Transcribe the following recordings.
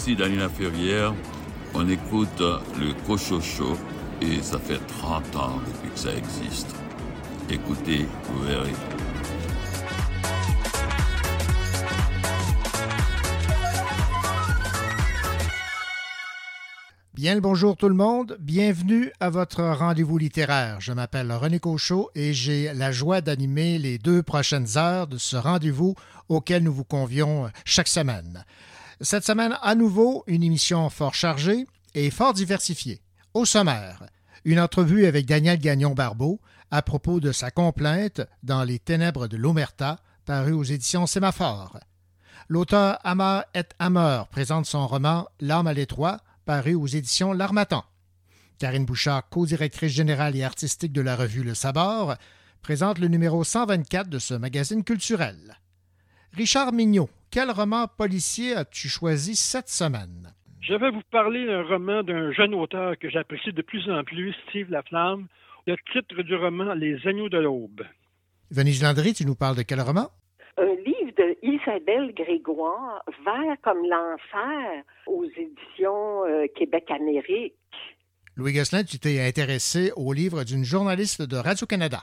ici Ferrière. On écoute le Cochocho et ça fait 30 ans depuis que ça existe. Écoutez, vous verrez. Bien le bonjour tout le monde, bienvenue à votre rendez-vous littéraire. Je m'appelle René Cochot et j'ai la joie d'animer les deux prochaines heures de ce rendez-vous auquel nous vous convions chaque semaine. Cette semaine, à nouveau, une émission fort chargée et fort diversifiée. Au sommaire, une entrevue avec Daniel Gagnon-Barbeau à propos de sa complainte dans Les Ténèbres de l'Omerta, paru aux éditions Sémaphore. L'auteur Amar et Hammer présente son roman L'âme à l'étroit, paru aux éditions L'Armatan. Karine Bouchard, co-directrice générale et artistique de la revue Le Sabord, présente le numéro 124 de ce magazine culturel. Richard Mignot, quel roman policier as-tu choisi cette semaine? Je vais vous parler d'un roman d'un jeune auteur que j'apprécie de plus en plus, Steve Laflamme. Le titre du roman Les Agneaux de l'Aube. Venise Landry, tu nous parles de quel roman? Un livre de Isabelle Grégoire, Vert comme l'enfer, aux éditions euh, Québec-Amérique. Louis Gosselin, tu t'es intéressé au livre d'une journaliste de Radio-Canada.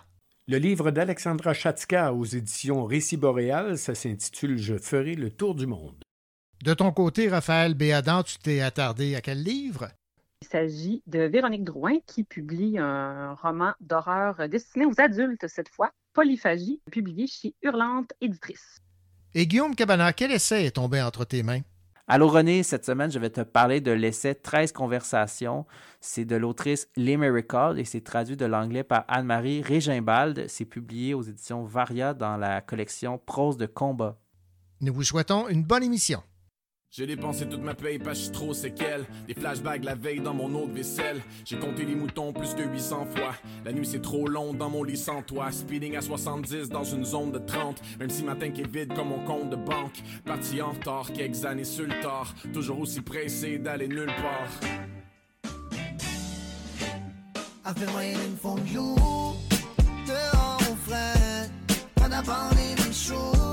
Le livre d'Alexandra Chatzka aux éditions Récit Boréal, ça s'intitule Je ferai le tour du monde. De ton côté, Raphaël Béadan, tu t'es attardé à quel livre? Il s'agit de Véronique Drouin qui publie un roman d'horreur destiné aux adultes cette fois, Polyphagie, publié chez Hurlante Éditrice. Et Guillaume Cabana, quel essai est tombé entre tes mains? Allô René, cette semaine, je vais te parler de l'essai 13 conversations. C'est de l'autrice Lee et c'est traduit de l'anglais par Anne-Marie Régimbald. C'est publié aux éditions Varia dans la collection Prose de combat. Nous vous souhaitons une bonne émission. J'ai dépensé toute ma paye parce que je suis trop séquelle. Des flashbacks la veille dans mon de vaisselle. J'ai compté les moutons plus de 800 fois. La nuit c'est trop long dans mon lit sans toi. Speeding à 70 dans une zone de 30. Même si ma tank est vide comme mon compte de banque. Parti en retard, quelques années sur le tard. Toujours aussi pressé d'aller nulle part. I've been waiting for you. Dehors au frais. Pas d'abandonner mes choses.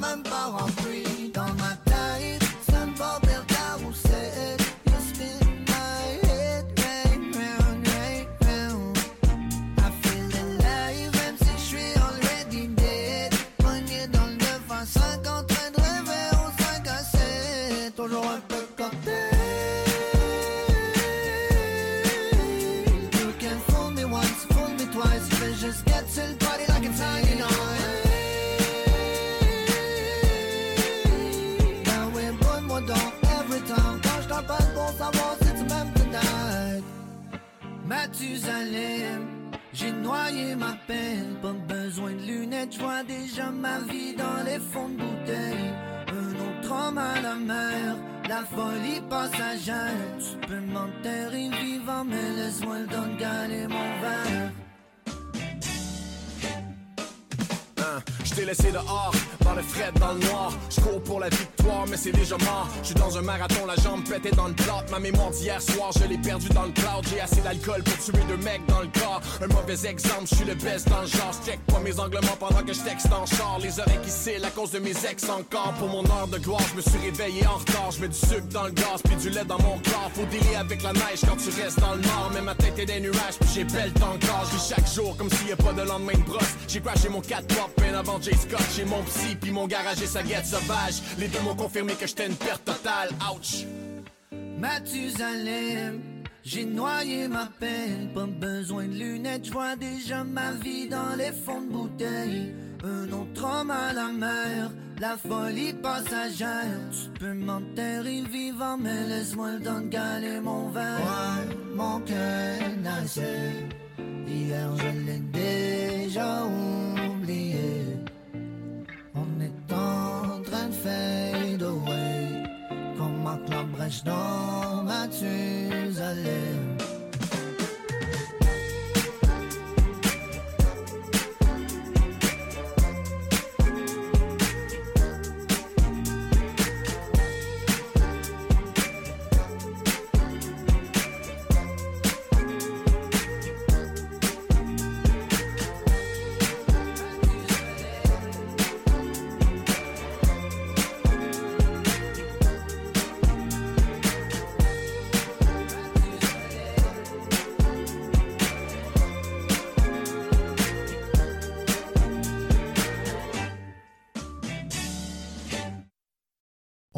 Tempête sous J'ai noyé ma peine. Pas besoin de lunettes, je vois déjà ma vie dans les fonds de bouteille. Un autre homme à la mer, la folie passagère. Tu peux m'enterrer vivant, mais laisse-moi le don de mon verre. Je t'ai laissé dehors, dans le fret, dans le noir. Je cours pour la victoire, mais c'est déjà mort. Je suis dans un marathon, la jambe pétée dans le plot. Ma mémoire d'hier soir, je l'ai perdue dans le cloud. J'ai assez d'alcool pour tuer deux mecs dans le corps. Un mauvais exemple, je suis le best dans le genre. Check pas mes anglements pendant que je en char. Les oreilles qui cillent à cause de mes ex encore. Pour mon heure de gloire, je me suis réveillé en retard. Je mets du sucre dans le gaz, puis du lait dans mon corps. Faut dealer avec la neige quand tu restes dans le nord. Mais ma tête est des nuages, puis j'ai belle encore. Je vis chaque jour comme s'il y a pas de lendemain de brosse. J'ai crashé mon 4 pop avant Jay Scott. J'ai mon psy, puis mon garage et sa guette sauvage. Les deux m'ont confirmé que j'étais une perte totale. Ouch! Mathusalem, j'ai noyé ma peine, pas besoin de lunettes, je vois déjà ma vie dans les fonds de bouteille. Un autre homme à la mer, la folie passagère. Tu peux m'enterrer vivant, mais laisse-moi le don de galer mon verre. Ouais, mon cœur naissait, hier je l'ai déjà oublié. De fade away. Comme Marc Labrèche dans Mathusalem aller.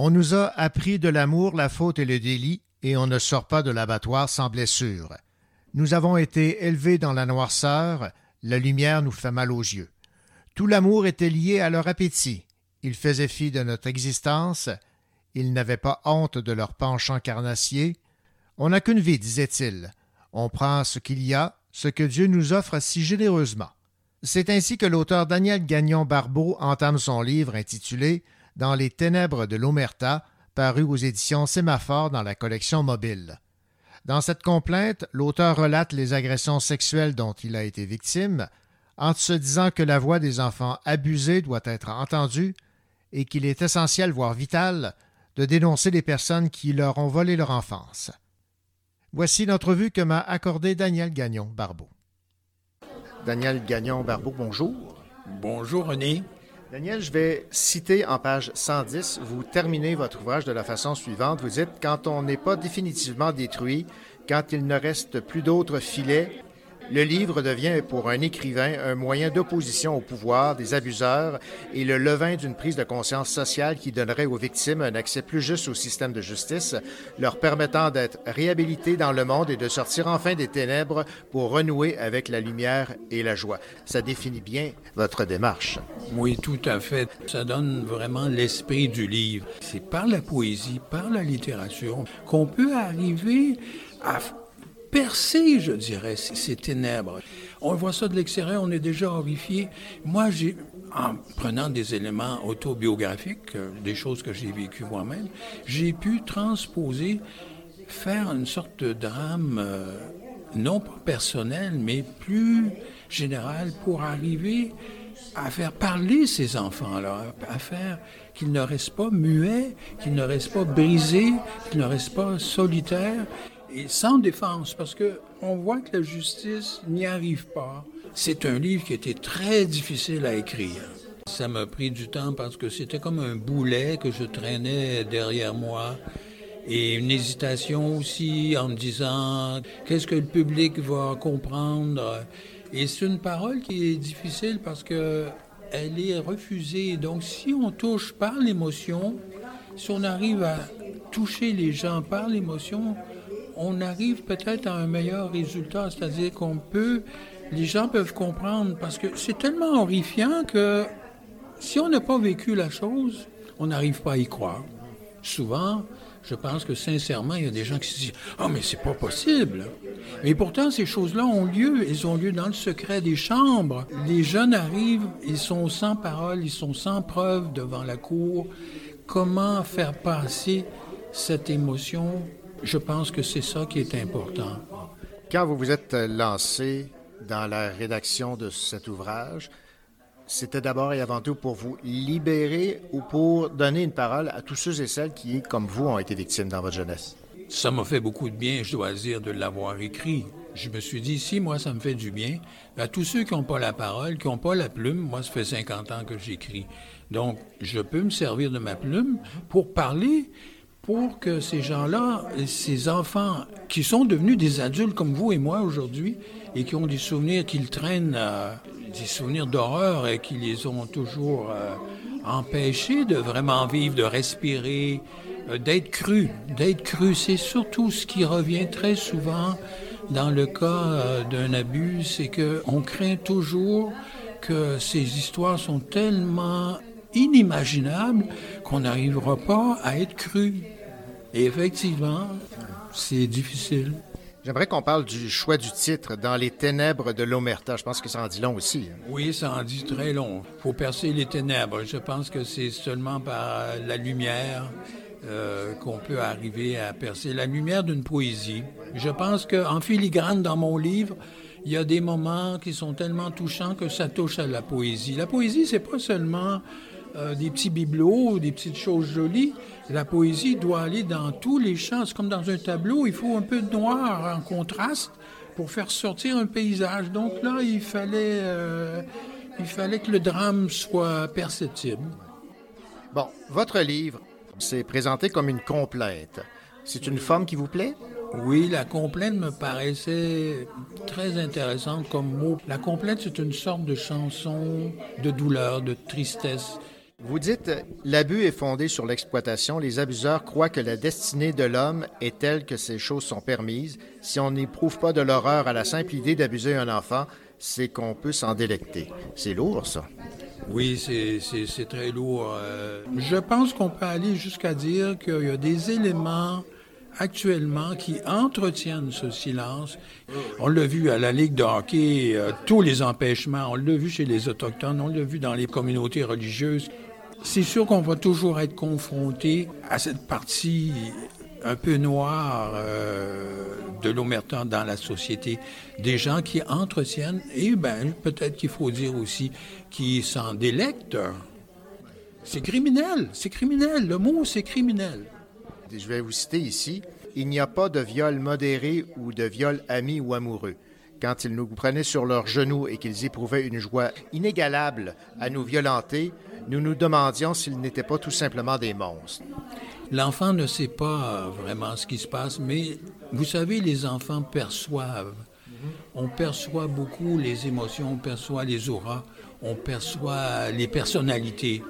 On nous a appris de l'amour, la faute et le délit, et on ne sort pas de l'abattoir sans blessure. Nous avons été élevés dans la noirceur, la lumière nous fait mal aux yeux. Tout l'amour était lié à leur appétit. Ils faisaient fi de notre existence, ils n'avaient pas honte de leur penchant carnassier. On n'a qu'une vie, disait-il. On prend ce qu'il y a, ce que Dieu nous offre si généreusement. C'est ainsi que l'auteur Daniel Gagnon Barbeau entame son livre intitulé dans les ténèbres de l'Omerta, paru aux éditions Sémaphore dans la collection mobile. Dans cette complainte, l'auteur relate les agressions sexuelles dont il a été victime, en se disant que la voix des enfants abusés doit être entendue et qu'il est essentiel, voire vital, de dénoncer les personnes qui leur ont volé leur enfance. Voici l'entrevue que m'a accordé Daniel Gagnon Barbeau. Daniel Gagnon Barbeau, bonjour. Bonjour René. Daniel, je vais citer en page 110, vous terminez votre ouvrage de la façon suivante. Vous dites, quand on n'est pas définitivement détruit, quand il ne reste plus d'autres filets, le livre devient pour un écrivain un moyen d'opposition au pouvoir des abuseurs et le levain d'une prise de conscience sociale qui donnerait aux victimes un accès plus juste au système de justice, leur permettant d'être réhabilités dans le monde et de sortir enfin des ténèbres pour renouer avec la lumière et la joie. Ça définit bien votre démarche. Oui, tout à fait. Ça donne vraiment l'esprit du livre. C'est par la poésie, par la littérature qu'on peut arriver à percer, je dirais, ces ténèbres. On voit ça de l'extérieur, on est déjà horrifié. Moi, j'ai, en prenant des éléments autobiographiques, euh, des choses que j'ai vécues moi-même, j'ai pu transposer, faire une sorte de drame, euh, non personnel, mais plus général, pour arriver à faire parler ces enfants-là, à faire qu'ils ne restent pas muets, qu'ils ne restent pas brisés, qu'ils ne restent pas solitaires et sans défense, parce que on voit que la justice n'y arrive pas. C'est un livre qui était très difficile à écrire. Ça m'a pris du temps parce que c'était comme un boulet que je traînais derrière moi. Et une hésitation aussi en me disant qu'est-ce que le public va comprendre? Et c'est une parole qui est difficile parce que elle est refusée. Donc si on touche par l'émotion, si on arrive à toucher les gens par l'émotion, on arrive peut-être à un meilleur résultat, c'est-à-dire qu'on peut, les gens peuvent comprendre, parce que c'est tellement horrifiant que si on n'a pas vécu la chose, on n'arrive pas à y croire. Souvent, je pense que sincèrement, il y a des gens qui se disent Ah, oh, mais c'est pas possible. Mais pourtant, ces choses-là ont lieu. Elles ont lieu dans le secret des chambres. Les jeunes arrivent, ils sont sans parole, ils sont sans preuve devant la cour. Comment faire passer cette émotion je pense que c'est ça qui est important. Quand vous vous êtes lancé dans la rédaction de cet ouvrage, c'était d'abord et avant tout pour vous libérer ou pour donner une parole à tous ceux et celles qui, comme vous, ont été victimes dans votre jeunesse? Ça m'a fait beaucoup de bien, je dois dire, de l'avoir écrit. Je me suis dit, si moi, ça me fait du bien, à tous ceux qui n'ont pas la parole, qui n'ont pas la plume, moi, ça fait 50 ans que j'écris. Donc, je peux me servir de ma plume pour parler pour que ces gens-là, ces enfants qui sont devenus des adultes comme vous et moi aujourd'hui, et qui ont des souvenirs qu'ils traînent, euh, des souvenirs d'horreur et qui les ont toujours euh, empêchés de vraiment vivre, de respirer, euh, d'être crus. D'être crus, c'est surtout ce qui revient très souvent dans le cas d'un abus, c'est qu'on craint toujours que ces histoires sont tellement inimaginables qu'on n'arrivera pas à être cru. Et effectivement, c'est difficile. J'aimerais qu'on parle du choix du titre, Dans les ténèbres de l'Omerta. Je pense que ça en dit long aussi. Hein. Oui, ça en dit très long. Il faut percer les ténèbres. Je pense que c'est seulement par la lumière, euh, qu'on peut arriver à percer. La lumière d'une poésie. Je pense qu'en filigrane dans mon livre, il y a des moments qui sont tellement touchants que ça touche à la poésie. La poésie, c'est pas seulement euh, des petits bibelots, des petites choses jolies. La poésie doit aller dans tous les champs. C'est comme dans un tableau, il faut un peu de noir en contraste pour faire sortir un paysage. Donc là, il fallait, euh, il fallait que le drame soit perceptible. Bon, votre livre, c'est présenté comme une complainte. C'est une forme qui vous plaît? Oui, la complainte me paraissait très intéressante comme mot. La complainte, c'est une sorte de chanson de douleur, de tristesse. Vous dites, l'abus est fondé sur l'exploitation. Les abuseurs croient que la destinée de l'homme est telle que ces choses sont permises. Si on n'éprouve pas de l'horreur à la simple idée d'abuser un enfant, c'est qu'on peut s'en délecter. C'est lourd, ça. Oui, c'est très lourd. Euh, je pense qu'on peut aller jusqu'à dire qu'il y a des éléments actuellement qui entretiennent ce silence. On l'a vu à la Ligue de hockey, euh, tous les empêchements, on l'a vu chez les Autochtones, on l'a vu dans les communautés religieuses. C'est sûr qu'on va toujours être confronté à cette partie un peu noire euh, de l'omerta dans la société. Des gens qui entretiennent, et ben, peut-être qu'il faut dire aussi, qui s'en délectent. C'est criminel, c'est criminel. Le mot, c'est criminel. Je vais vous citer ici. Il n'y a pas de viol modéré ou de viol ami ou amoureux. Quand ils nous prenaient sur leurs genoux et qu'ils éprouvaient une joie inégalable à nous violenter, nous nous demandions s'ils n'étaient pas tout simplement des monstres. L'enfant ne sait pas vraiment ce qui se passe, mais vous savez, les enfants perçoivent. On perçoit beaucoup les émotions, on perçoit les auras, on perçoit les personnalités.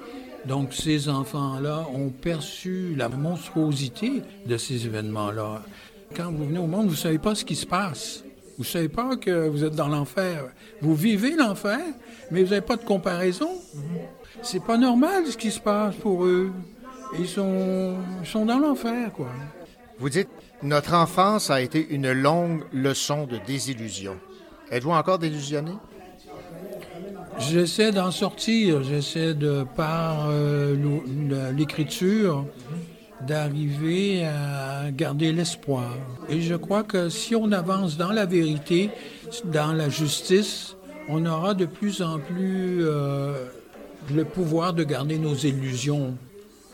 Donc ces enfants-là ont perçu la monstruosité de ces événements-là. Quand vous venez au monde, vous ne savez pas ce qui se passe. Vous ne savez pas que vous êtes dans l'enfer. Vous vivez l'enfer, mais vous n'avez pas de comparaison. C'est pas normal ce qui se passe pour eux. Ils sont, ils sont dans l'enfer, quoi. Vous dites, notre enfance a été une longue leçon de désillusion. Êtes-vous encore désillusionné? J'essaie d'en sortir, j'essaie de, par euh, l'écriture, d'arriver à garder l'espoir. Et je crois que si on avance dans la vérité, dans la justice, on aura de plus en plus euh, le pouvoir de garder nos illusions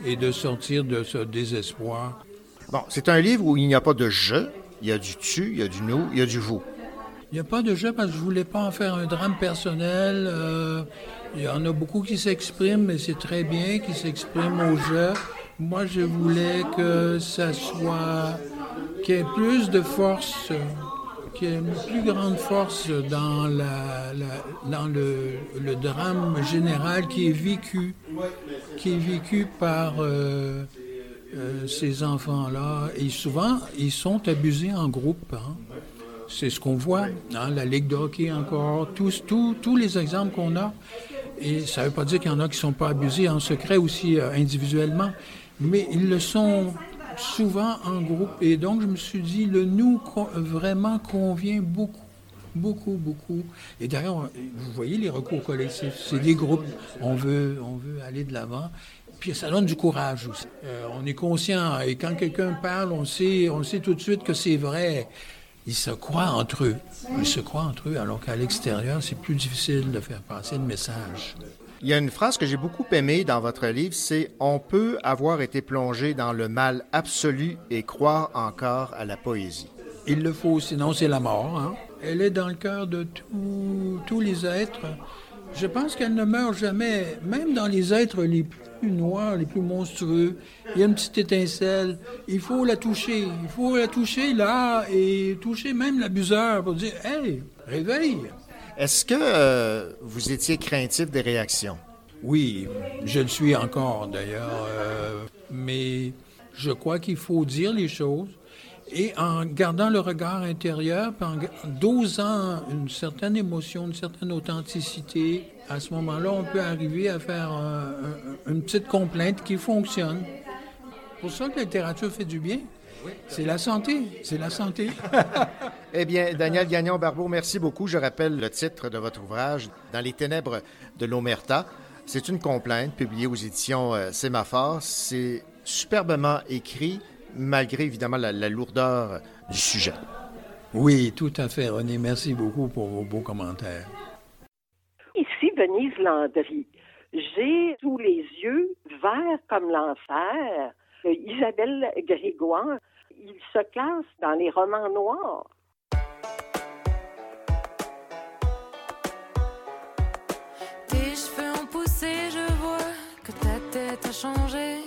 et de sortir de ce désespoir. Bon, c'est un livre où il n'y a pas de je, il y a du tu, il y a du nous, il y a du vous. Il n'y a pas de jeu parce que je voulais pas en faire un drame personnel. Euh, il y en a beaucoup qui s'expriment, mais c'est très bien qu'ils s'expriment au jeu. Moi, je voulais que ça soit, qu'il y ait plus de force, qu'il y ait une plus grande force dans, la, dans le, drame général qui est vécu, qui est vécu par euh, euh, ces enfants-là. Et souvent, ils sont abusés en groupe. Hein. C'est ce qu'on voit, hein, la Ligue de hockey encore, tous, tous, tous les exemples qu'on a. Et ça ne veut pas dire qu'il y en a qui ne sont pas abusés en secret aussi euh, individuellement, mais ils le sont souvent en groupe. Et donc, je me suis dit, le nous vraiment convient beaucoup beaucoup, beaucoup. Et d'ailleurs, vous voyez les recours collectifs, c'est des groupes. On veut, on veut aller de l'avant. Puis ça donne du courage aussi. Euh, on est conscient et quand quelqu'un parle, on sait, on sait tout de suite que c'est vrai ils se croient entre eux. Ils se croient entre eux, alors qu'à l'extérieur, c'est plus difficile de faire passer le message. Il y a une phrase que j'ai beaucoup aimée dans votre livre, c'est On peut avoir été plongé dans le mal absolu et croire encore à la poésie. Il le faut, sinon c'est la mort. Hein? Elle est dans le cœur de tous les êtres. Je pense qu'elle ne meurt jamais, même dans les êtres les plus noirs, les plus monstrueux. Il y a une petite étincelle. Il faut la toucher. Il faut la toucher là et toucher même l'abuseur pour dire Hey, réveille. Est-ce que euh, vous étiez craintif des réactions? Oui, je le suis encore d'ailleurs. Euh, mais je crois qu'il faut dire les choses et en gardant le regard intérieur, en dosant une certaine émotion, une certaine authenticité, à ce moment-là, on peut arriver à faire une petite complainte qui fonctionne. Pour ça que la littérature fait du bien. C'est la santé, c'est la santé. eh bien, Daniel Gagnon-Barbeau, merci beaucoup. Je rappelle le titre de votre ouvrage, Dans les ténèbres de l'Omerta. C'est une complainte publiée aux éditions euh, Sémaphore. C'est superbement écrit, malgré évidemment la, la lourdeur du sujet. Oui, tout à fait, René. Merci beaucoup pour vos beaux commentaires. Ici, Venise Landry. J'ai sous les yeux, vert comme l'enfer, euh, Isabelle Grégoire. Il se classe dans les romans noirs. Tes cheveux ont poussé, je vois que ta tête a changé.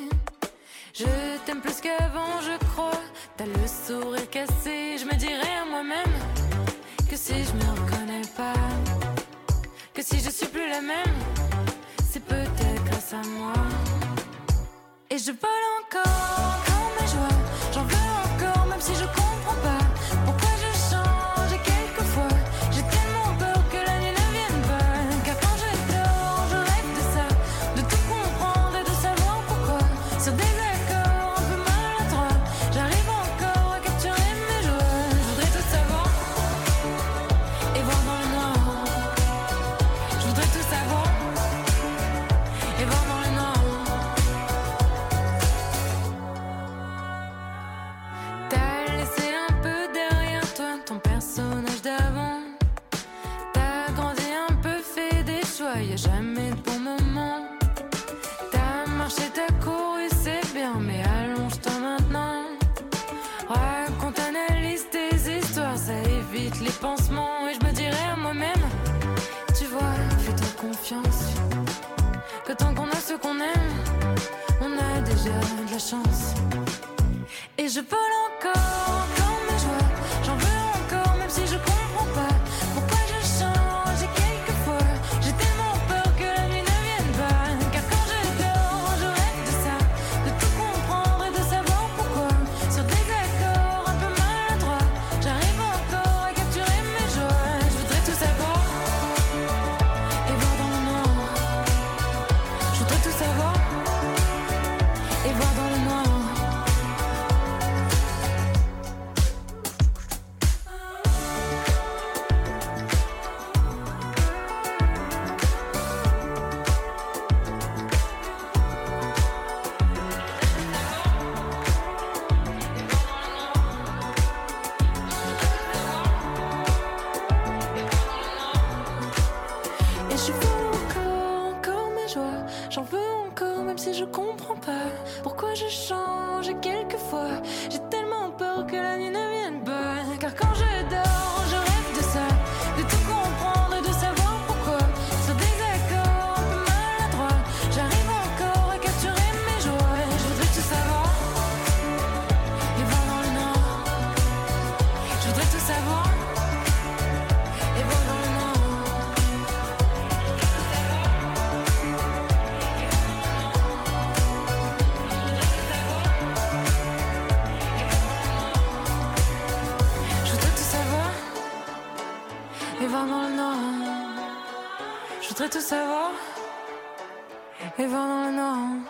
Je t'aime plus qu'avant, je crois. T'as le sourire cassé, je me dirais à moi-même que si je me reconnais pas, que si je suis plus la même, c'est peut-être grâce à moi. Et je vole encore, Et je vole encore, j'ai tellement peur que la nuit ne vienne Tout savoir et dans le.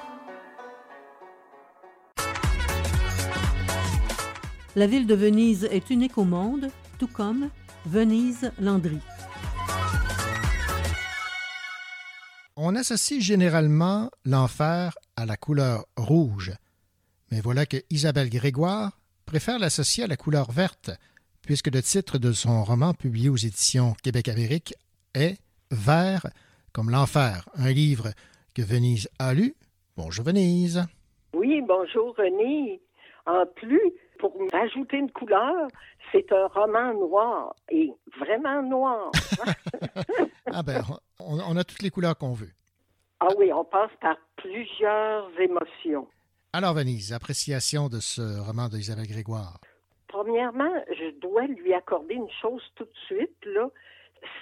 La ville de Venise est unique au monde, tout comme Venise Landry. On associe généralement l'enfer à la couleur rouge, mais voilà que Isabelle Grégoire préfère l'associer à la couleur verte, puisque le titre de son roman publié aux éditions Québec-Amérique est Vert comme l'enfer, un livre que Venise a lu. Bonjour Venise. Oui, bonjour René. En plus, pour rajouter une couleur, c'est un roman noir et vraiment noir. Ah ben, on, on a toutes les couleurs qu'on veut. ah oui, on passe par plusieurs émotions. Alors Venise, appréciation de ce roman d'Isabelle Grégoire. Premièrement, je dois lui accorder une chose tout de suite, là.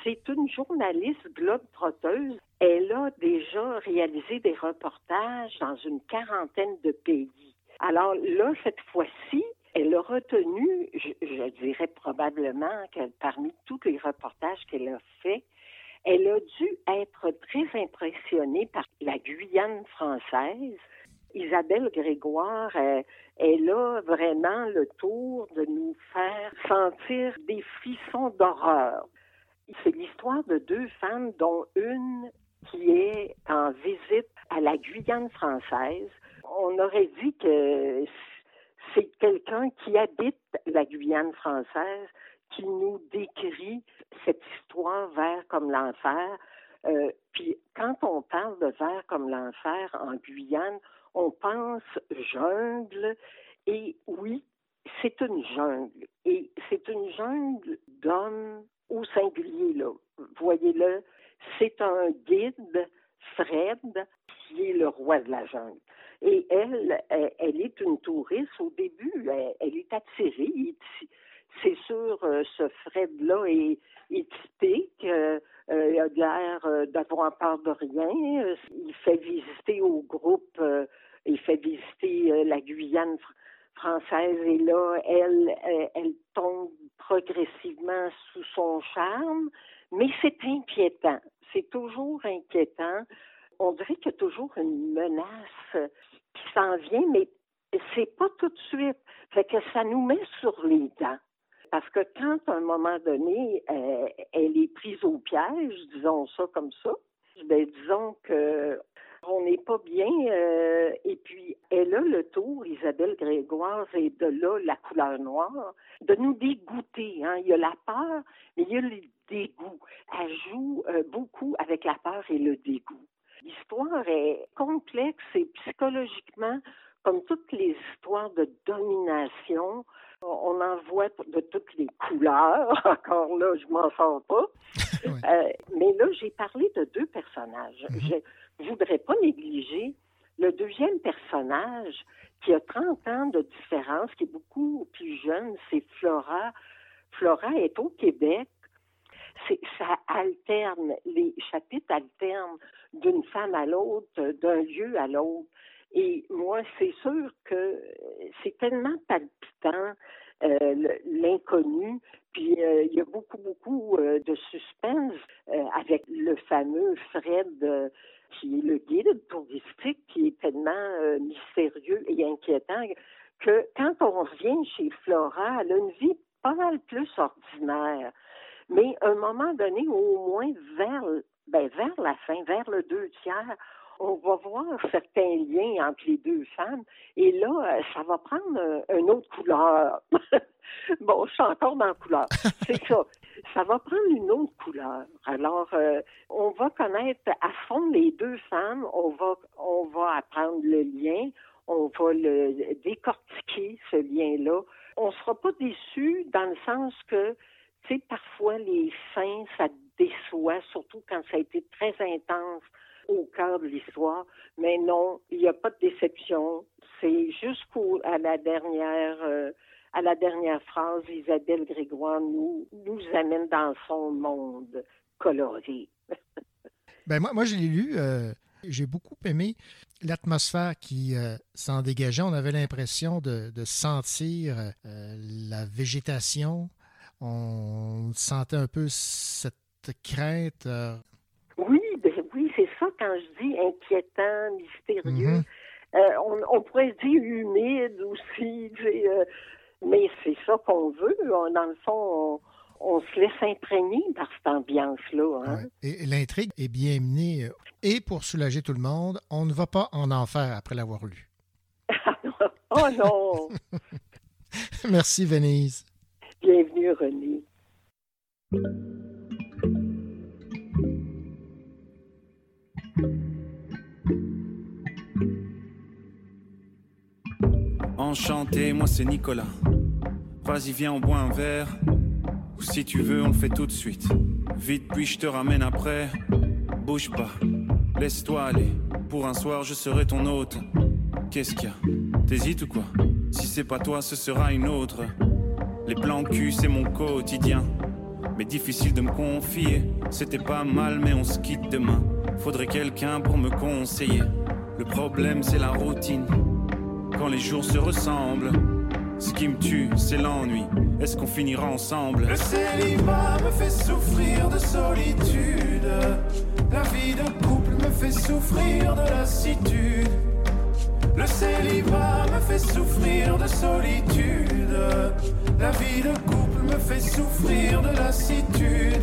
C'est une journaliste globe-trotteuse. Elle a déjà réalisé des reportages dans une quarantaine de pays. Alors là, cette fois-ci, elle a retenu, je, dirais probablement que parmi tous les reportages qu'elle a faits, elle a dû être très impressionnée par la Guyane française. Isabelle Grégoire, euh, elle a vraiment le tour de nous faire sentir des frissons d'horreur. C'est l'histoire de deux femmes, dont une qui est en visite à la Guyane française. on aurait dit que c'est quelqu'un qui habite la Guyane française qui nous décrit cette histoire vers comme l'enfer. Euh, puis quand on parle de vers comme l'enfer en Guyane, on pense jungle et oui, c'est une jungle. Et c'est une jungle d'hommes au singulier, là. Voyez-le, c'est un guide, Fred, qui est le roi de la jungle. Et elle, elle, est une touriste. Au début, elle, est attirée. C'est sûr, euh, ce Fred-là est, est typique. Euh, euh, il a l'air d'avoir peur de rien. Il fait visiter au groupe, il fait visiter la Guyane française et là, elle, elle, elle tombe progressivement sous son charme, mais c'est inquiétant. C'est toujours inquiétant. On dirait qu'il y a toujours une menace qui s'en vient, mais c'est pas tout de suite. Fait que ça nous met sur les dents. Parce que quand, à un moment donné, euh, elle est prise au piège, disons ça comme ça, ben, disons que on n'est pas bien. euh, et puis, elle a le tour, Isabelle Grégoire, et de là, la couleur noire, de nous dégoûter. Hein. Il y a la peur, mais il y a le dégoût. Elle joue euh, beaucoup avec la peur et le dégoût. L'histoire est complexe et psychologiquement, comme toutes les histoires de domination, on en voit de toutes les couleurs. Encore là, je m'en sors pas. Euh, mais là, j'ai parlé de deux personnages. Ne voudrais pas négliger le deuxième personnage qui a 30 ans de différence, qui est beaucoup plus jeune, c'est Flora. Flora est au Québec. Ça alterne, les chapitres alternent d'une femme à l'autre, d'un lieu à l'autre. Et moi, c'est sûr que c'est tellement palpitant, euh, l'inconnu. Puis euh, il y a beaucoup, beaucoup euh, de suspense avec le fameux Fred qui est le guide touristique, qui est tellement euh, mystérieux et inquiétant que quand on revient chez Flora, elle a une vie pas mal plus ordinaire. Mais à un moment donné, au moins vers, ben, vers la fin, vers le deux tiers, on va voir certains liens entre les deux femmes. Et là, euh, ça va prendre euh, une autre couleur. bon, je suis encore dans la couleur. C'est ça. Ça va prendre une autre couleur. Alors, euh, on va connaître à fond les deux femmes. On va, on va apprendre le lien. On va le décortiquer, ce lien-là. On sera pas déçu dans le sens que, tu sais, parfois les fins, ça déçoit, surtout quand ça a été très intense au cœur de l'histoire. Mais non, il n'y a pas de déception. C'est jusqu'à la dernière euh, à la dernière phrase, Isabelle Grégoire nous, nous amène dans son monde coloré. Ben moi, moi, je l'ai lu. euh, j'ai beaucoup aimé l'atmosphère qui euh, s'en dégageait. On avait l'impression de, de sentir euh, la végétation. On sentait un peu cette crainte. Oui, ben oui, c'est ça quand je dis inquiétant, mystérieux. Mhm. Euh, on, on pourrait dire humide aussi, euh, mais c'est ça qu'on veut. On- dans le fond, on, on se laisse imprégner par cette ambiance-là. Hein? Et l'intrigue est bien menée. euh, Et pour soulager tout le monde, on ne va pas en enfer après l'avoir lu. oh non! Merci, Venise. Bienvenue, René. Enchanté, moi c'est Nicolas. Vas-y, viens, on boit un verre. Ou si tu veux, on le fait tout de suite. Vite, puis je te ramène après. Bouge pas, laisse-toi aller. Pour un soir, je serai ton hôte. Qu'est-ce qu'il y a? T'hésites ou quoi? Si c'est pas toi, ce sera une autre. Les plans cul, c'est mon quotidien. Mais difficile de me confier. C'était pas mal, mais on se quitte demain. Faudrait quelqu'un pour me conseiller. Le problème, c'est la routine. Quand les jours se ressemblent, ce qui me tue, c'est l'ennui. Est-ce qu'on finira ensemble? Le célibat me fait souffrir de solitude. La vie de couple me fait souffrir de lassitude. Le célibat me fait souffrir de solitude. La vie de couple me fait souffrir de lassitude.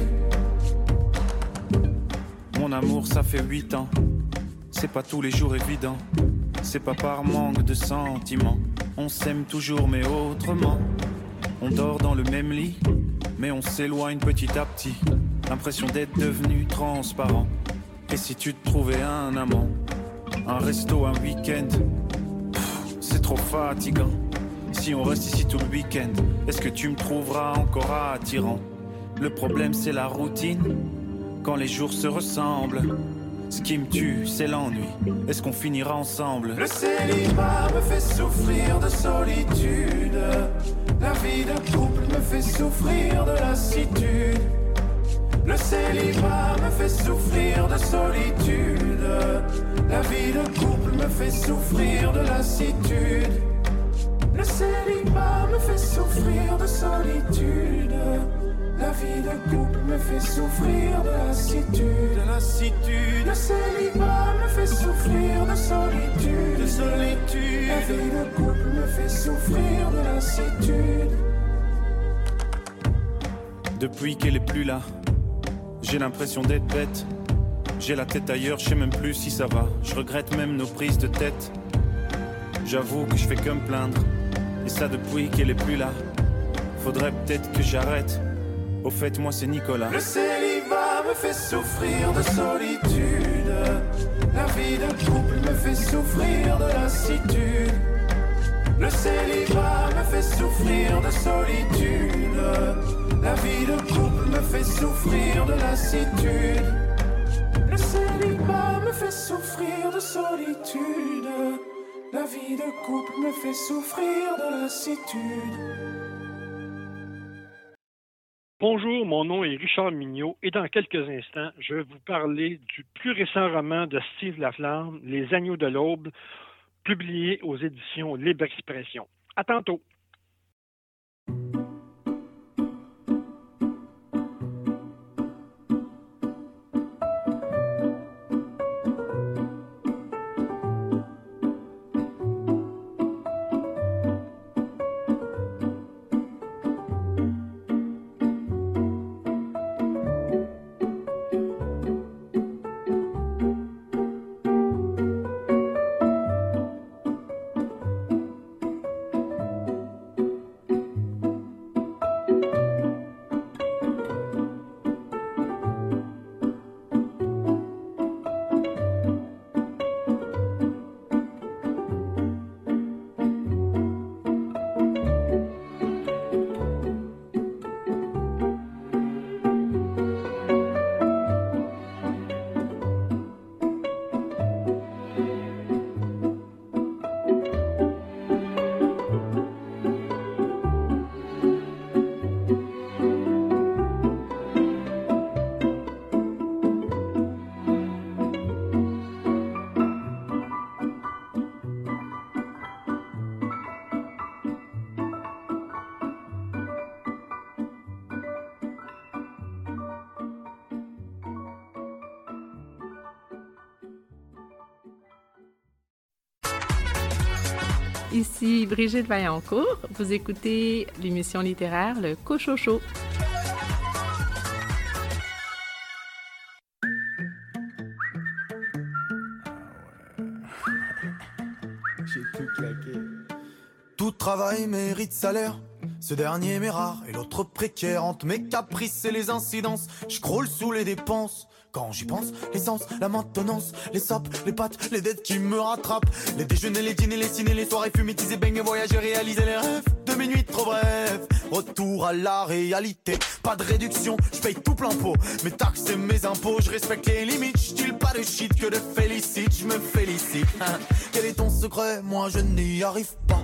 Mon amour, ça fait huit ans. C'est pas tous les jours évident. c'est pas par manque de sentiments. On s'aime toujours mais autrement. On dort dans le même lit, mais on s'éloigne petit à petit. L'impression d'être devenu transparent. Et si tu te trouvais un amant, un resto, un week-end, c'est trop fatigant. Si on reste ici tout le week-end, est-ce que tu me trouveras encore attirant? Le problème c'est la routine, quand les jours se ressemblent. Ce qui me tue, c'est l'ennui. Est-ce qu'on finira ensemble? Le célibat me fait souffrir de solitude. La vie de couple me fait souffrir de lassitude. Le célibat me fait souffrir de solitude. La vie de couple me fait souffrir de lassitude. Le célibat me fait souffrir de solitude. La vie de couple me fait souffrir de lassitude, de lassitude. Le célibat me fait souffrir de solitude, de solitude. La vie de couple me fait souffrir de lassitude. Depuis qu'elle est plus là, j'ai l'impression d'être bête. J'ai la tête ailleurs, je sais même plus si ça va. Je regrette même nos prises de tête. J'avoue que je fais que me plaindre. Et ça depuis qu'elle est plus là. Faudrait peut-être que j'arrête. Au fait, moi c'est Nicolas. Le célibat me fait souffrir de solitude. La vie de couple me fait souffrir de lassitude. Le célibat me fait souffrir de solitude. La vie de couple me fait souffrir de lassitude. Le célibat me fait souffrir de solitude. La vie de couple me fait souffrir de lassitude. Bonjour, mon nom est Richard Mignot et dans quelques instants, je vais vous parler du plus récent roman de Steve Laflamme, Les Agneaux de l'Aube, publié aux éditions Libre Expression. À tantôt. Ici Brigitte Vaillancourt. Vous écoutez l'émission littéraire Le Cochocho. J'ai tout claqué. Tout travail mérite salaire. Ce dernier m'est rare et l'autre précaire entre mes caprices et les incidences. Je croule sous les dépenses. Quand j'y pense, l'essence, la maintenance, les sopes, les pâtes, les dettes qui me rattrapent. Les déjeuners, les dîners, les ciné, les soirées fumétisées, baigner, voyager, réaliser les rêves de mes nuits trop brèves. Retour à la réalité, pas de réduction, je paye tout plein pot. Mes taxes et mes impôts, je respecte les limites, je pas de shit que de félicite, je me félicite. Hein. Quel est ton secret? Moi je n'y arrive pas.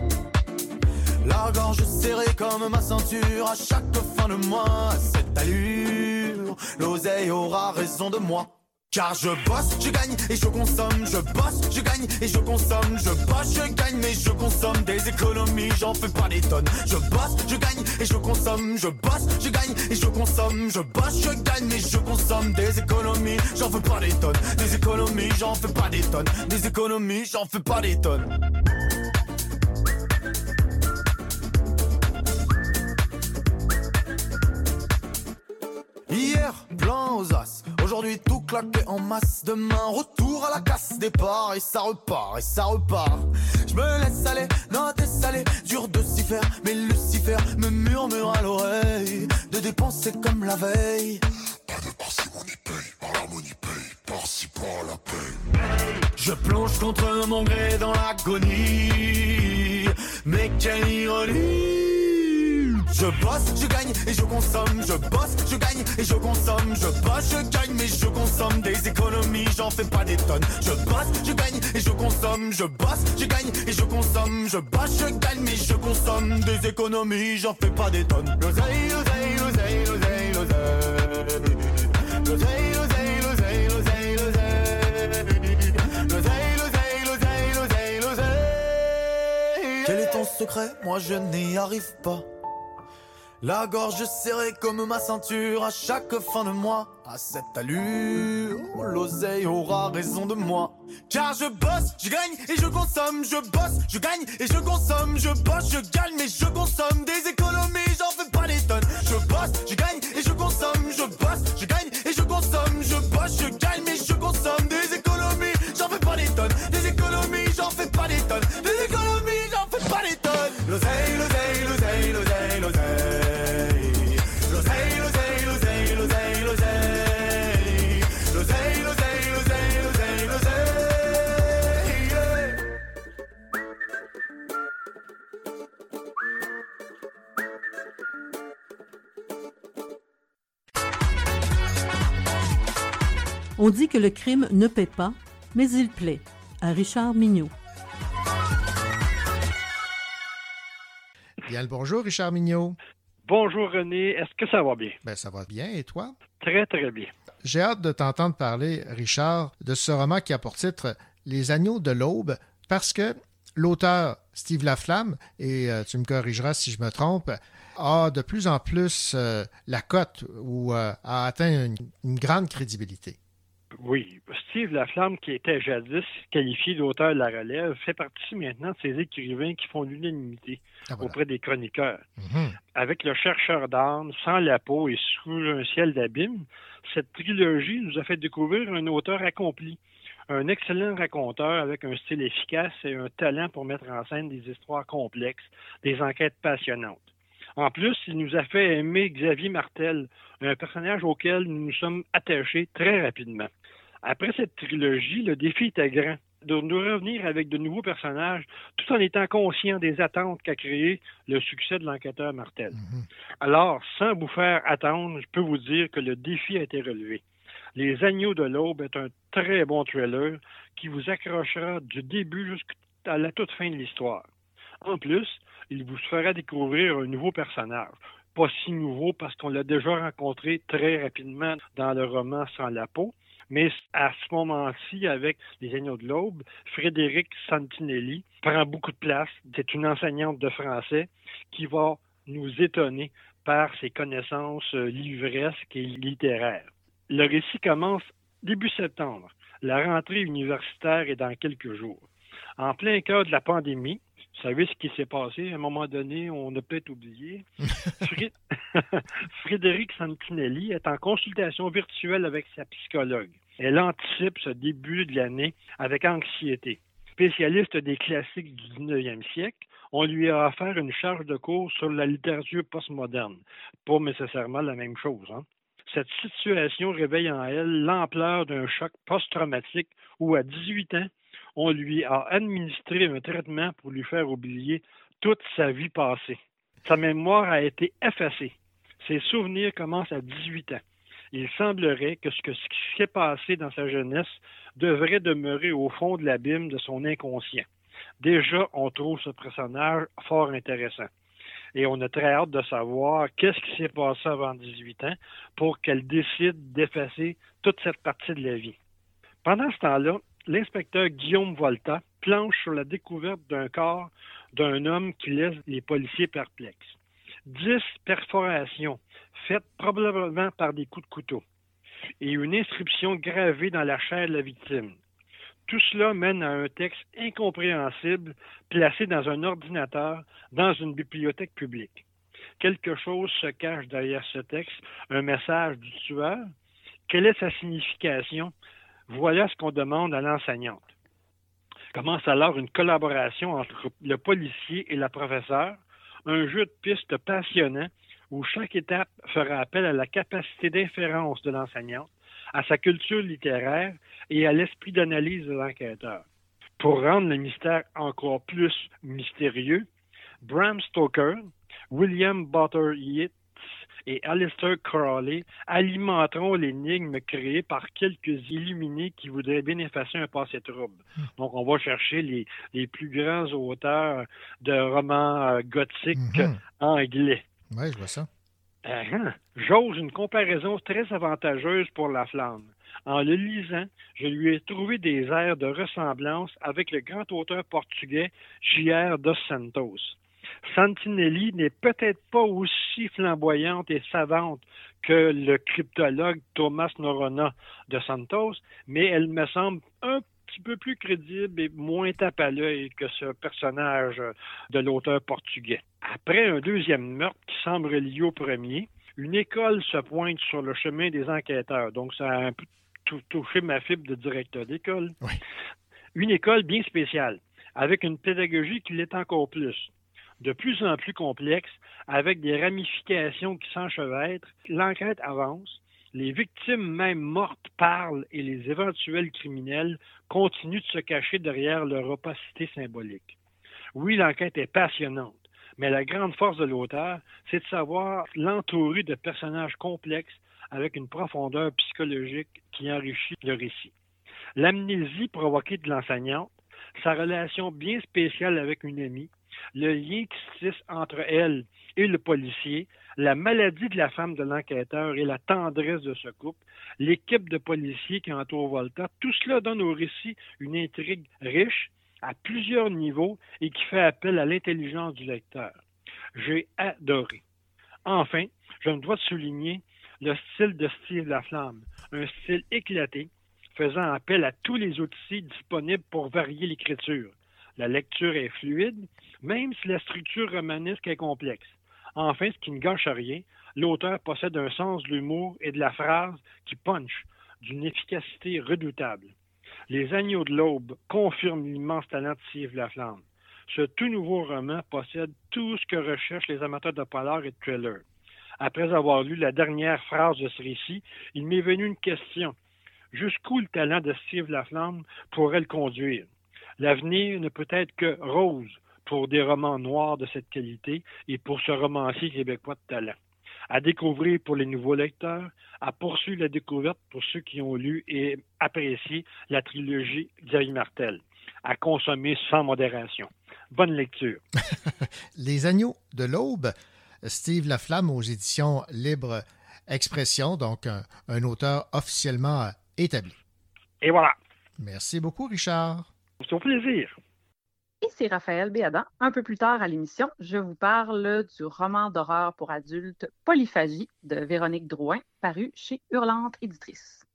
La gorge serrée comme ma ceinture à chaque fin de mois. Cette allure, l'oseille aura raison de moi. Car je bosse, je gagne et je consomme, je bosse, je gagne et je consomme, je bosse, je gagne mais je consomme des économies, j'en fais pas des tonnes. Je bosse, je gagne et je consomme, je bosse, je gagne et je consomme, je bosse, je gagne mais je consomme des économies, j'en fais pas des tonnes. Des économies, j'en fais pas des tonnes. Des économies, j'en fais pas des tonnes. Aux as. Aujourd'hui tout claqué en masse, demain retour à la casse départ et ça repart et ça repart. Je me laisse aller, noter salé, dur de s'y faire, mais Lucifer me murmure à l'oreille de dépenser comme la veille. Pas de parcimonie paye, par l'harmonie paye, par-ci par la paye. Je plonge contre mon gré dans l'agonie, mais quelle ironie. Je bosse, je gagne et je consomme, je bosse, je gagne et je consomme, je bosse, je gagne mais je consomme des économies, j'en fais pas des tonnes. Je bosse, je gagne et je consomme, je bosse, je gagne et je consomme, je bosse, je gagne mais je consomme des économies, j'en fais pas des tonnes. Quel est ton secret? Moi je n'y arrive pas. La gorge serrée comme ma ceinture à chaque fin de mois. À cette allure, l'oseille aura raison de moi. Car je bosse, je gagne et je consomme. Je bosse, je gagne et je consomme. Je bosse, je gagne mais je consomme. Des économies, j'en fais pas des tonnes. Je bosse, je gagne et je consomme. Je bosse, je gagne et je consomme. Je bosse, je gagne mais je consomme. Des économies, j'en fais pas des tonnes. Des économies, j'en fais pas des tonnes. Des économies, j'en fais pas des tonnes. L'oseille, On dit que le crime ne paie pas, mais il plaît. À Richard Mignot. Bien le bonjour, Richard Mignot. Bonjour René, est-ce que ça va bien? Ben, ça va bien, et toi? Très, très bien. J'ai hâte de t'entendre parler, Richard, de ce roman qui a pour titre Les Agneaux de l'Aube, parce que l'auteur Steve Laflamme, et euh, tu me corrigeras si je me trompe, a de plus en plus euh, la cote ou euh, a atteint une, une grande crédibilité. Oui, Steve Laflamme, qui était jadis qualifié d'auteur de la relève, fait partie maintenant de ces écrivains qui font l'unanimité Ah, voilà. auprès des chroniqueurs. Mhm. Avec Le chercheur d'âme, Sans la peau et Sous un ciel d'abîme, cette trilogie nous a fait découvrir un auteur accompli, un excellent raconteur avec un style efficace et un talent pour mettre en scène des histoires complexes, des enquêtes passionnantes. En plus, il nous a fait aimer Xavier Martel, un personnage auquel nous nous sommes attachés très rapidement. Après cette trilogie, le défi était grand de nous revenir avec de nouveaux personnages tout en étant conscient des attentes qu'a créé le succès de l'enquêteur Martel. Alors, sans vous faire attendre, je peux vous dire que le défi a été relevé. Les Agneaux de l'Aube est un très bon thriller qui vous accrochera du début jusqu'à la toute fin de l'histoire. En plus, il vous fera découvrir un nouveau personnage. Pas si nouveau parce qu'on l'a déjà rencontré très rapidement dans le roman Sans la peau, mais à ce moment-ci, avec les Agneaux de l'Aube, Frédéric Santinelli prend beaucoup de place. C'est une enseignante de français qui va nous étonner par ses connaissances euh, livresques et littéraires. Le récit commence début septembre. La rentrée universitaire est dans quelques jours. En plein cœur de la pandémie, vous savez ce qui s'est passé? À un moment donné, on a peut-être oublié. Fré- Frédéric Santinelli est en consultation virtuelle avec sa psychologue. Elle anticipe ce début de l'année avec anxiété. Spécialiste des classiques du 19e siècle, on lui a offert une charge de cours sur la littérature postmoderne. Pas nécessairement la même chose. hein. Cette situation réveille en elle l'ampleur d'un choc post-traumatique où, à 18 ans, on lui a administré un traitement pour lui faire oublier toute sa vie passée. Sa mémoire a été effacée. Ses souvenirs commencent à 18 ans. Il semblerait que ce, qui s'est passé dans sa jeunesse devrait demeurer au fond de l'abîme de son inconscient. Déjà, on trouve ce personnage fort intéressant. Et on a très hâte de savoir qu'est-ce qui s'est passé avant 18 ans pour qu'elle décide d'effacer toute cette partie de la vie. Pendant ce temps-là, l'inspecteur Guillaume Volta planche sur la découverte d'un corps d'un homme qui laisse les policiers perplexes. Dix perforations faites probablement par des coups de couteau et une inscription gravée dans la chair de la victime. Tout cela mène à un texte incompréhensible placé dans un ordinateur dans une bibliothèque publique. Quelque chose se cache derrière ce texte, un message du tueur Quelle est sa signification? Voilà ce qu'on demande à l'enseignante. Commence alors une collaboration entre le policier et la professeure, un jeu de piste passionnant où chaque étape fera appel à la capacité d'inférence de l'enseignante, à sa culture littéraire et à l'esprit d'analyse de l'enquêteur. Pour rendre le mystère encore plus mystérieux, Bram Stoker, William Butter Yeats et Alistair Crowley alimenteront l'énigme créée par quelques illuminés qui voudraient bien effacer un passé trouble. Donc, on va chercher les, les plus grands auteurs de romans euh, gothiques Mhm. anglais. Oui, je vois ça. Ah, hein? J'ose une comparaison très avantageuse pour la flamme. En le lisant, je lui ai trouvé des airs de ressemblance avec le grand auteur portugais J.R. dos Santos. Santinelli n'est peut-être pas aussi flamboyante et savante que le cryptologue Thomas Norona de Santos, mais elle me semble un petit peu plus crédible et moins tape à l'œil que ce personnage de l'auteur portugais. Après un deuxième meurtre qui semble lié au premier, une école se pointe sur le chemin des enquêteurs. Donc, ça a un peu tou- touché ma fibre de directeur d'école. Une école bien spéciale, avec une pédagogie qui l'est encore plus. De plus en plus complexe, avec des ramifications qui s'enchevêtrent, l'enquête avance, les victimes même mortes parlent et les éventuels criminels continuent de se cacher derrière leur opacité symbolique. Oui, l'enquête est passionnante, mais la grande force de l'auteur, c'est de savoir l'entourer de personnages complexes avec une profondeur psychologique qui enrichit le récit. L'amnésie provoquée de l'enseignante, sa relation bien spéciale avec une amie, le lien qui se entre elle et le policier, la maladie de la femme de l'enquêteur et la tendresse de ce couple, l'équipe de policiers qui entoure Volta, tout cela donne au récit une intrigue riche à plusieurs niveaux et qui fait appel à l'intelligence du lecteur. J'ai adoré. Enfin, je me dois souligner le style de Steve Laflamme, un style éclaté, faisant appel à tous les outils disponibles pour varier l'écriture. La lecture est fluide, même si la structure romanesque est complexe. Enfin, ce qui ne gâche rien, l'auteur possède un sens de l'humour et de la phrase qui punch, d'une efficacité redoutable. Les Agneaux de l'Aube confirment l'immense talent de Steve Laflamme. Ce tout nouveau roman possède tout ce que recherchent les amateurs de polar et de thriller. Après avoir lu la dernière phrase de ce récit, il m'est venu une question. Jusqu'où le talent de Steve Laflamme pourrait le conduire? L'avenir ne peut être que rose pour des romans noirs de cette qualité et pour ce romancier québécois de talent. À découvrir pour les nouveaux lecteurs, à poursuivre la découverte pour ceux qui ont lu et apprécié la trilogie Xavier Martel. À consommer sans modération. Bonne lecture. Les Agneaux de l'Aube, Steve Laflamme aux éditions Libre Expression, donc un, un auteur officiellement euh, établi. Et voilà. Merci beaucoup, Richard. C'est au plaisir. Et c'est Raphaël Béadan. Un peu plus tard à l'émission, je vous parle du roman d'horreur pour adultes Polyphagie de Véronique Drouin, paru chez Hurlante Éditrice.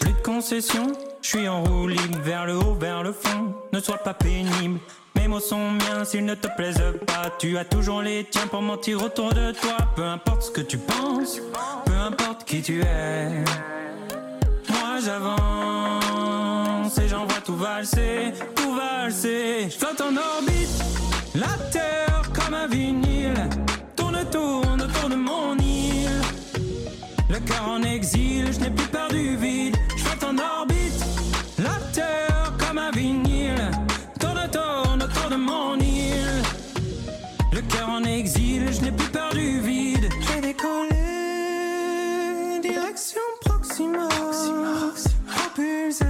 Plus de concessions, je suis en roue libre vers le haut, vers le fond. Ne sois pas pénible, mes mots sont miens s'ils ne te plaisent pas. Tu as toujours les tiens pour mentir autour de toi. Peu importe ce que tu penses, peu importe qui tu es. Moi j'avance et j'envoie tout valser, tout valser. Je flotte en orbite, la terre comme un vinyle. Tourne, tourne autour de mon île. Le cœur en exil, je n'ai plus peur du vide. Je flotte en orbite, la terre comme un vinyle. Mon île. Le cœur en exil, je n'ai plus peur du vide. J'ai décollé, direction Proxima. Propulsé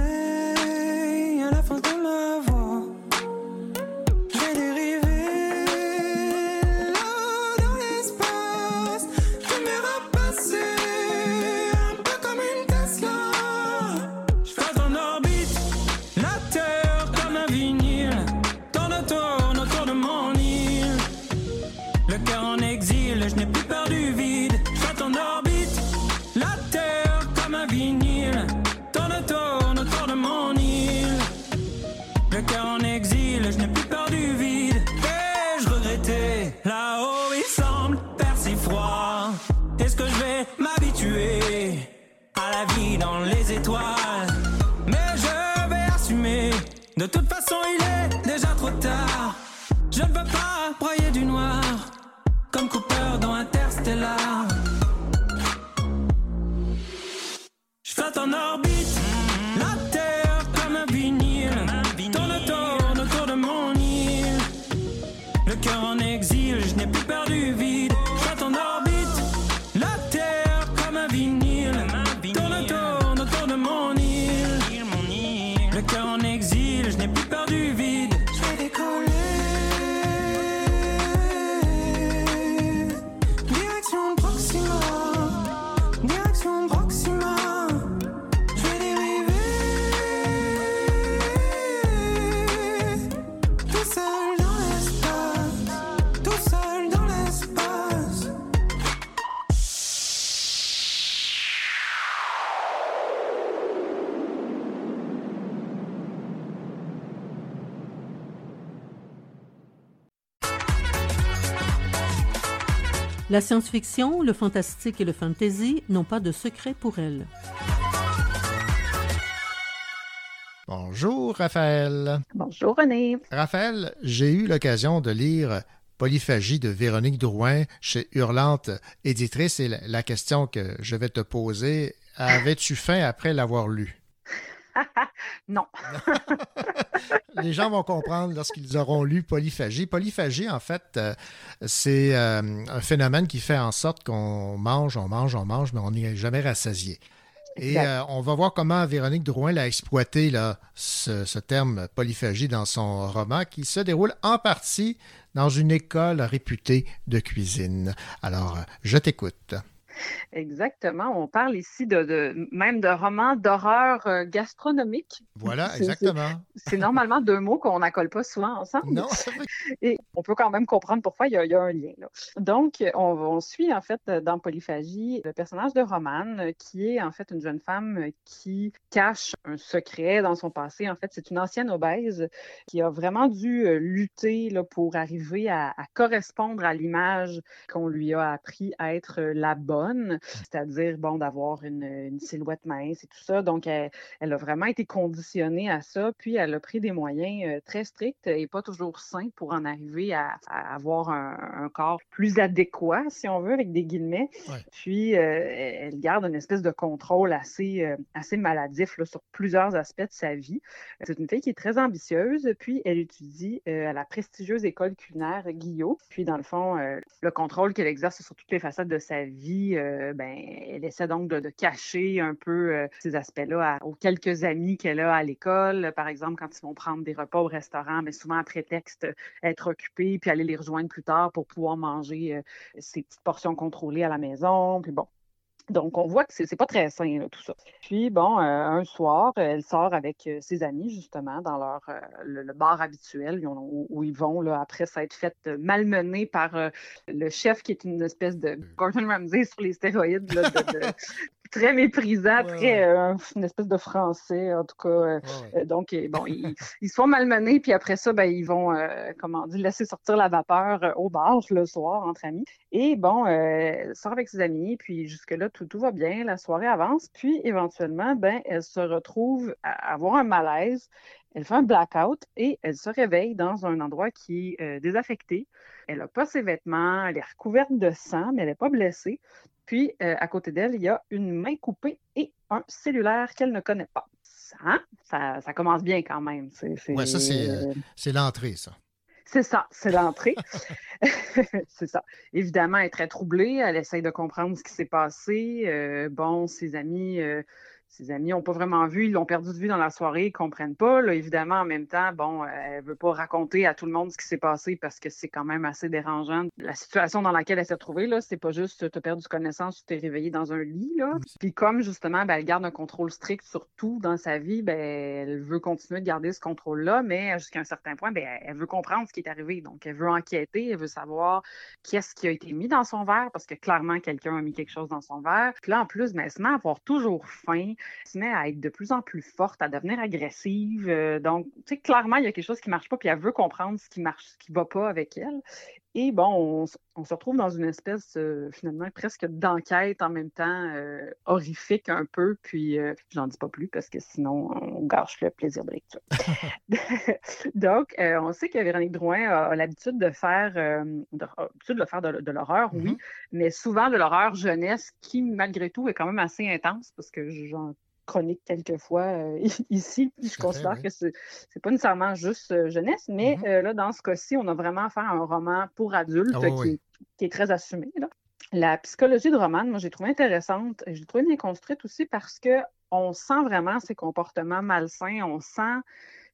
La science-fiction, le fantastique et le fantasy n'ont pas de secret pour elle. Bonjour, Raphaël. Bonjour, René. Raphaël, j'ai eu l'occasion de lire Polyphagie de Véronique Drouin chez Hurlante Éditrice et la- question que je vais te poser, avais-tu faim après l'avoir lu? non. Les gens vont comprendre lorsqu'ils auront lu Polyphagie. Polyphagie, en fait, euh, c'est euh, un phénomène qui fait en sorte qu'on mange, on mange, on mange, mais on n'est jamais rassasié. Et euh, on va voir comment Véronique Drouin l'a exploité, là, ce, ce terme polyphagie dans son roman qui se déroule en partie dans une école réputée de cuisine. Alors, je t'écoute. Exactement. On parle ici de, de- même de romans d'horreur euh, gastronomique. Voilà, exactement. C'est normalement deux mots qu'on n'accole pas souvent ensemble. Non, c'est vrai. Et on peut quand même comprendre pourquoi il y a, il y a un lien. là. Donc, on, on suit en fait dans Polyphagie le personnage de Romane, qui est en fait une jeune femme qui cache un secret dans son passé. En fait, c'est une ancienne obèse qui a vraiment dû euh, lutter là, pour arriver à, à correspondre à l'image qu'on lui a appris à être euh, la bonne, c'est-à-dire bon d'avoir une, une silhouette mince et tout ça. Donc, elle, elle a vraiment été conditionnée à ça, puis elle a pris des moyens euh, très stricts et pas toujours sains pour en arriver à, à avoir un, un corps plus adéquat, si on veut, avec des guillemets. Puis, euh, elle garde une espèce de contrôle assez, euh, assez maladif là, sur plusieurs aspects de sa vie. C'est une fille qui est très ambitieuse, puis elle étudie euh, à la prestigieuse école culinaire Guillot. Puis, dans le fond, le contrôle qu'elle exerce sur toutes les facettes de sa vie, euh, ben, elle essaie donc de, cacher un peu euh, ces aspects-là aux quelques amis qu'elle a à l'école. Par exemple, quand ils vont prendre des repas au restaurant, mais souvent à prétexte euh, être occupés, puis aller les rejoindre plus tard pour pouvoir manger euh, ces petites portions contrôlées à la maison. Donc, on voit que c'est pas très sain, là, tout ça. Puis, bon, euh, un soir, elle sort avec euh, ses amis, justement, dans leur euh, le, le bar habituel où, ils vont, là, après s'être fait malmener par euh, le chef qui est une espèce de Gordon Ramsay sur les stéroïdes, là, de- de- très méprisant, très euh, une espèce de français, en tout cas. euh, euh, donc, bon, ils, ils se font malmener, puis après ça, ben, ils vont, euh, comment dire, laisser sortir la vapeur au bar le soir entre amis. Et bon, elle sort avec ses amis, puis jusque-là, tout, tout va bien, la soirée avance, puis éventuellement, ben, elle se retrouve à avoir un malaise. Elle fait un blackout et elle se réveille dans un endroit qui est euh, désaffecté. Elle n'a pas ses vêtements, elle est recouverte de sang, mais elle n'est pas blessée. Puis, euh, à côté d'elle, il y a une main coupée et un cellulaire qu'elle ne connaît pas. Hein? Ça, ça commence bien quand même. C'est, Ouais, ça, c'est euh, c'est l'entrée, ça. c'est ça, c'est l'entrée. c'est ça. Évidemment, elle est très troublée. Elle essaye de comprendre ce qui s'est passé. Euh, bon, ses amis, euh, ses amis n'ont pas vraiment vu. Ils l'ont perdu de vue dans la soirée. Ils ne comprennent pas. Là, évidemment, en même temps, bon, euh, elle ne veut pas raconter à tout le monde ce qui s'est passé parce que c'est quand même assez dérangeant. La situation dans laquelle elle s'est trouvée, là, c'est pas juste tu as perdu connaissance, tu t'es réveillé dans un lit. Là. Puis comme justement, ben, elle garde un contrôle strict sur tout dans sa vie, ben, elle veut continuer de garder ce contrôle-là, mais jusqu'à un certain point, ben, elle veut comprendre ce qui est arrivé. Donc, elle veut enquêter, elle veut savoir qu'est-ce qui a été mis dans son verre, parce que clairement, quelqu'un a mis quelque chose dans son verre. Puis là, en plus, ben, elle se met à avoir toujours faim, se met à être de plus en plus forte, à devenir agressive. Euh, donc, tu sais, clairement, il y a quelque chose qui marche pas, puis elle veut comprendre ce qui marche, ce qui va pas avec elle. Et bon, on, se retrouve dans une espèce, euh, finalement, presque d'enquête en même temps, euh, horrifique un peu. Puis, euh, j'en dis pas plus parce que sinon, on gâche le plaisir de lecture. Donc, euh, on sait que Véronique Drouin a, a l'habitude de faire, de, faire de, de l'horreur, oui, mais souvent de l'horreur jeunesse qui, malgré tout, est quand même assez intense parce que j'en chronique quelquefois euh, ici. puis Je fait, considère oui. que c'est c'est pas nécessairement juste euh, jeunesse, mais Mm-hmm. euh, là, dans ce cas-ci, on a vraiment affaire à un roman pour adultes Ah qui, oui. est- qui est très assumé. là. La psychologie de Roman, moi, j'ai trouvé intéressante. et J'ai trouvé bien construite aussi parce que on sent vraiment ses comportements malsains, on sent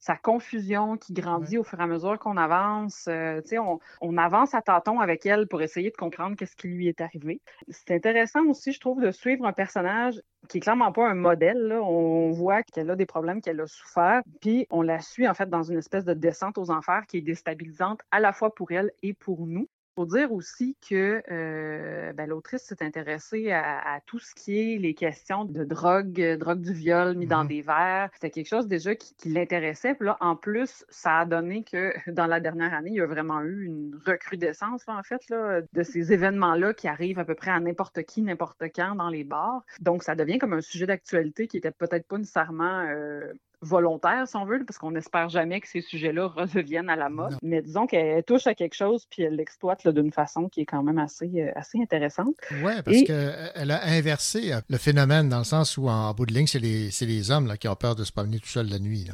sa confusion qui grandit au fur et à mesure qu'on avance. Euh, tu sais, on, on avance à tâtons avec elle pour essayer de comprendre qu'est-ce qui lui est arrivé. C'est intéressant aussi, je trouve, de suivre un personnage qui est clairement pas un modèle. là. On voit qu'elle a des problèmes, qu'elle a souffert, puis on la suit en fait dans une espèce de descente aux enfers qui est déstabilisante à la fois pour elle et pour nous. Il faut dire aussi que euh, ben, l'autrice s'est intéressée à, à tout ce qui est les questions de drogue, euh, drogue du viol mis dans des verres. C'était quelque chose déjà qui, qui l'intéressait. Puis là, en plus, ça a donné que dans la dernière année, il y a vraiment eu une recrudescence, là, en fait, là, de ces événements-là qui arrivent à peu près à n'importe qui, n'importe quand dans les bars. Donc, ça devient comme un sujet d'actualité qui était peut-être pas nécessairement euh, volontaire, si on veut, parce qu'on n'espère jamais que ces sujets-là redeviennent à la mode. Mais disons qu'elle touche à quelque chose, puis elle l'exploite d'une façon qui est quand même assez, euh, assez intéressante. Oui, parce Et- qu'elle a inversé euh, le phénomène dans le sens où, en bout de ligne, c'est les, c'est les hommes là, qui ont peur de se promener tout seuls la nuit. là.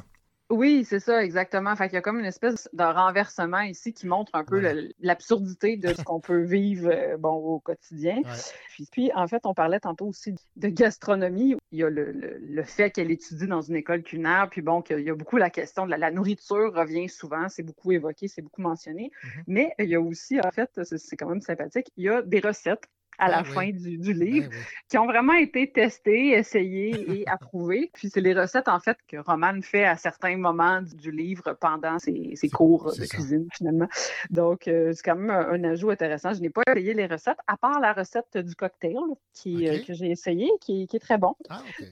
Oui, c'est ça, exactement. Fait qu'il y a comme une espèce de renversement ici qui montre un peu l'absurdité de ce qu'on peut vivre euh, bon, au quotidien. Puis, puis, en fait, on parlait tantôt aussi de gastronomie. Il y a le, le- le fait qu'elle étudie dans une école culinaire, puis bon, qu'il y a beaucoup la question de la, la nourriture revient souvent, c'est beaucoup évoqué, c'est beaucoup mentionné. Mais il y a aussi, en fait, c'est quand même sympathique, il y a des recettes à la Ah oui. fin du, du livre qui ont vraiment été testées, essayées et approuvées. Puis c'est les recettes, en fait, que Roman fait à certains moments du, du livre pendant ses, ses cours de ça. cuisine, finalement. Donc, euh, c'est quand même un, un ajout intéressant. Je n'ai pas essayé les recettes, à part la recette du cocktail qui, euh, que j'ai essayé, qui, qui est très bon.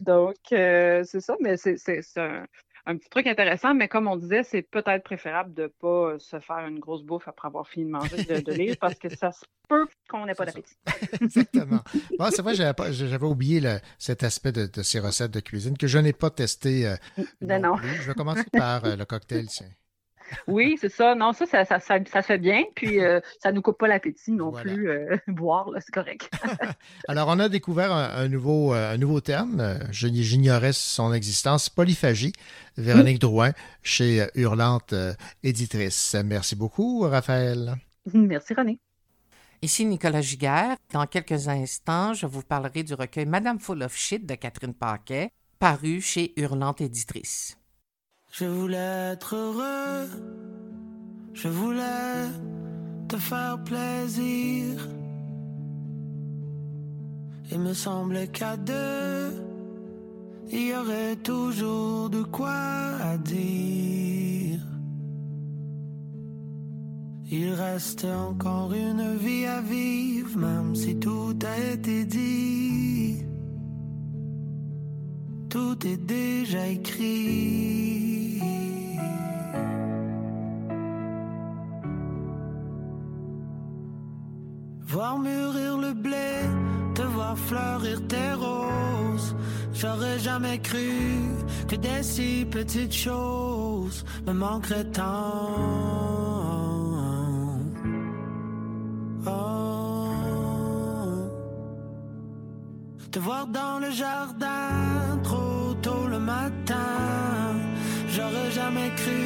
Donc, euh, c'est ça, mais c'est un, un petit truc intéressant, mais comme on disait, c'est peut-être préférable de ne pas euh, se faire une grosse bouffe après avoir fini de manger de, de parce que ça se peut qu'on n'ait pas d'appétit. Exactement. Bon, c'est vrai, j'avais, oublié le- cet aspect de, de ces recettes de cuisine que je n'ai pas testé. euh, Ben non. Je vais commencer par euh, le cocktail. tiens. Oui, c'est ça. Non, ça, ça, ça, ça, se fait bien. Puis, euh, ça nous coupe pas l'appétit non plus. euh, boire, là, c'est correct. Alors, on a découvert un, un nouveau, euh, un nouveau terme. Je- J'ignorais son existence. Polyphagie. Véronique Drouin, chez Hurlante Éditrice. Merci beaucoup, Raphaël. Merci, René. Ici Nicolas Giguère. Dans quelques instants, je vous parlerai du recueil Madame Full of Shit de Catherine Paquet, paru chez Hurlante Éditrice. Je voulais être heureux, je voulais te faire plaisir. Il me semblait qu'à deux, il y aurait toujours de quoi à dire. Il reste encore une vie à vivre, même si tout a été dit. Tout est déjà écrit. Voir mûrir le blé, te voir fleurir tes roses. J'aurais jamais cru que des si petites choses me manqueraient tant. Oh. Te voir dans le jardin matin. J'aurais jamais cru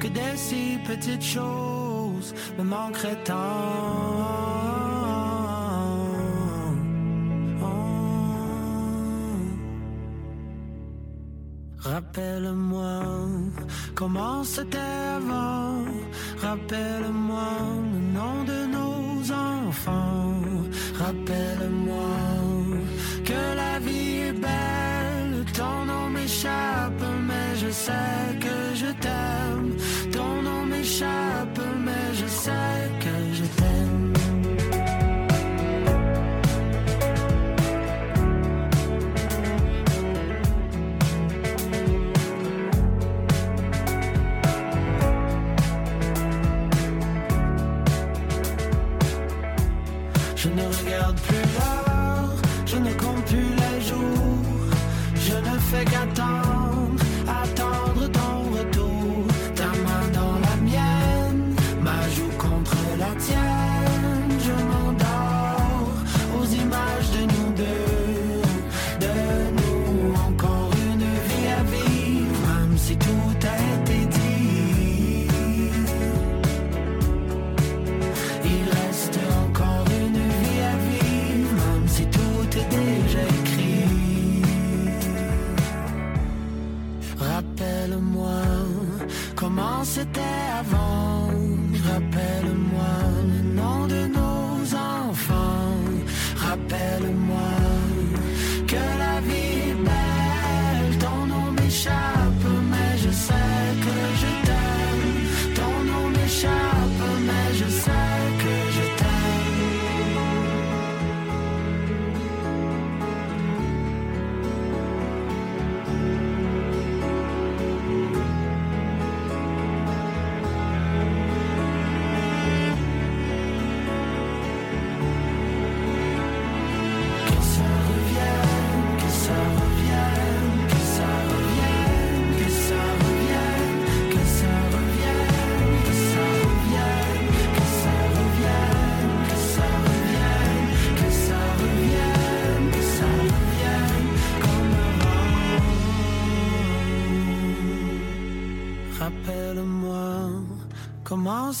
que des si petites choses me manqueraient tant. Rappelle-moi comment c'était avant. Rappelle-moi le nom de nos enfants. Rappelle-moi que la vie est belle. Mais je sais que je t'aime. Ton nom m'échappe, mais je sais que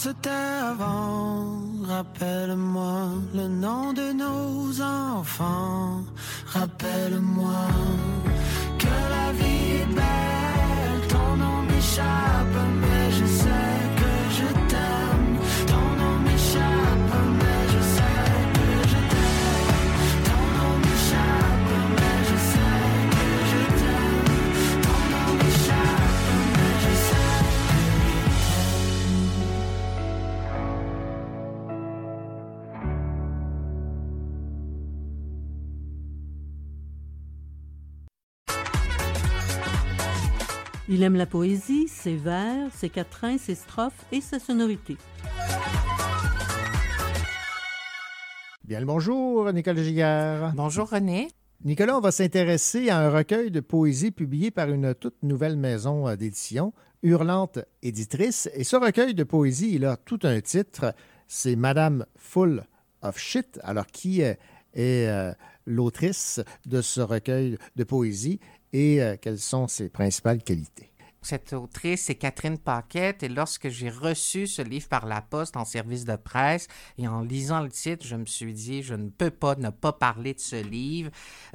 c'était avant. Rappelle-moi Il aime la poésie, ses vers, ses quatrains, ses strophes et sa sonorité. Bien le bonjour, Nicolas Giguère. Bonjour, René. Nicolas, on va s'intéresser à un recueil de poésie publié par une toute nouvelle maison euh, d'édition, Hurlante Éditrice. Et ce recueil de poésie, il a tout un titre. C'est Madame Full of Shit. Alors, qui euh, est euh, l'autrice de ce recueil de poésie et euh, quelles sont ses principales qualités? Cette autrice, c'est Catherine Paquette. Et lorsque j'ai reçu ce livre par la poste en service de presse et en lisant le titre, je me suis dit, je ne peux pas ne pas parler de ce livre.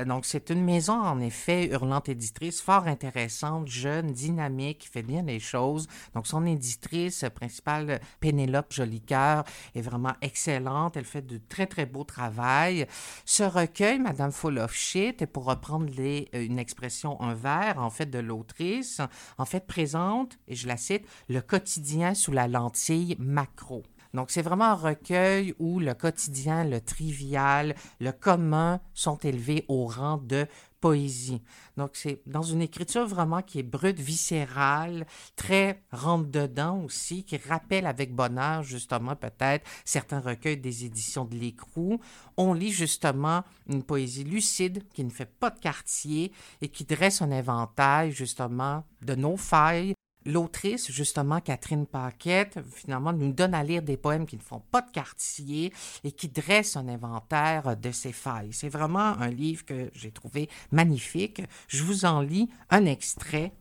Donc, c'est une maison, en effet, hurlante éditrice, fort intéressante, jeune, dynamique, qui fait bien les choses. Donc, son éditrice principale, Pénélope Jolicoeur, est vraiment excellente. Elle fait de très, très beau travail. Ce recueil, Madame Full of Shit, est pour reprendre euh, une expression, un vers, en fait, de l'autrice, en fait, présente, et je la cite, le quotidien sous la lentille macro. Donc, c'est vraiment un recueil où le quotidien, le trivial, le commun sont élevés au rang de poésie. Donc, c'est dans une écriture vraiment qui est brute, viscérale, très rentre-dedans aussi, qui rappelle avec bonheur, justement, peut-être certains recueils des éditions de l'Écrou. On lit justement une poésie lucide qui ne fait pas de quartier et qui dresse un éventail, justement, de nos failles, L'autrice, justement, Catherine Paquette, finalement, nous donne à lire des poèmes qui ne font pas de quartier et qui dressent un inventaire de ses failles. C'est vraiment un livre que j'ai trouvé magnifique. Je vous en lis un extrait.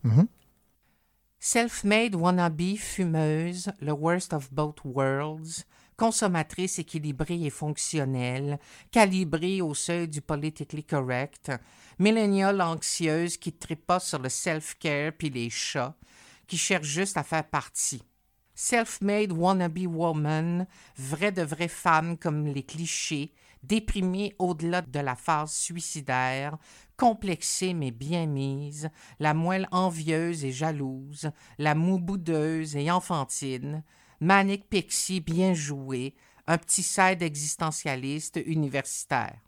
Self-made wannabe fumeuse, le worst of both worlds, consommatrice équilibrée et fonctionnelle, calibrée au seuil du politically correct, milléniale anxieuse qui tripote sur le self-care puis les chats, qui cherche juste à faire partie. Self-made wannabe woman, vraie de vraie femme comme les clichés, déprimée au-delà de la phase suicidaire, complexée mais bien mise, la moelle envieuse et jalouse, la moue boudeuse et enfantine, manic pixie bien jouée, un petit side existentialiste universitaire.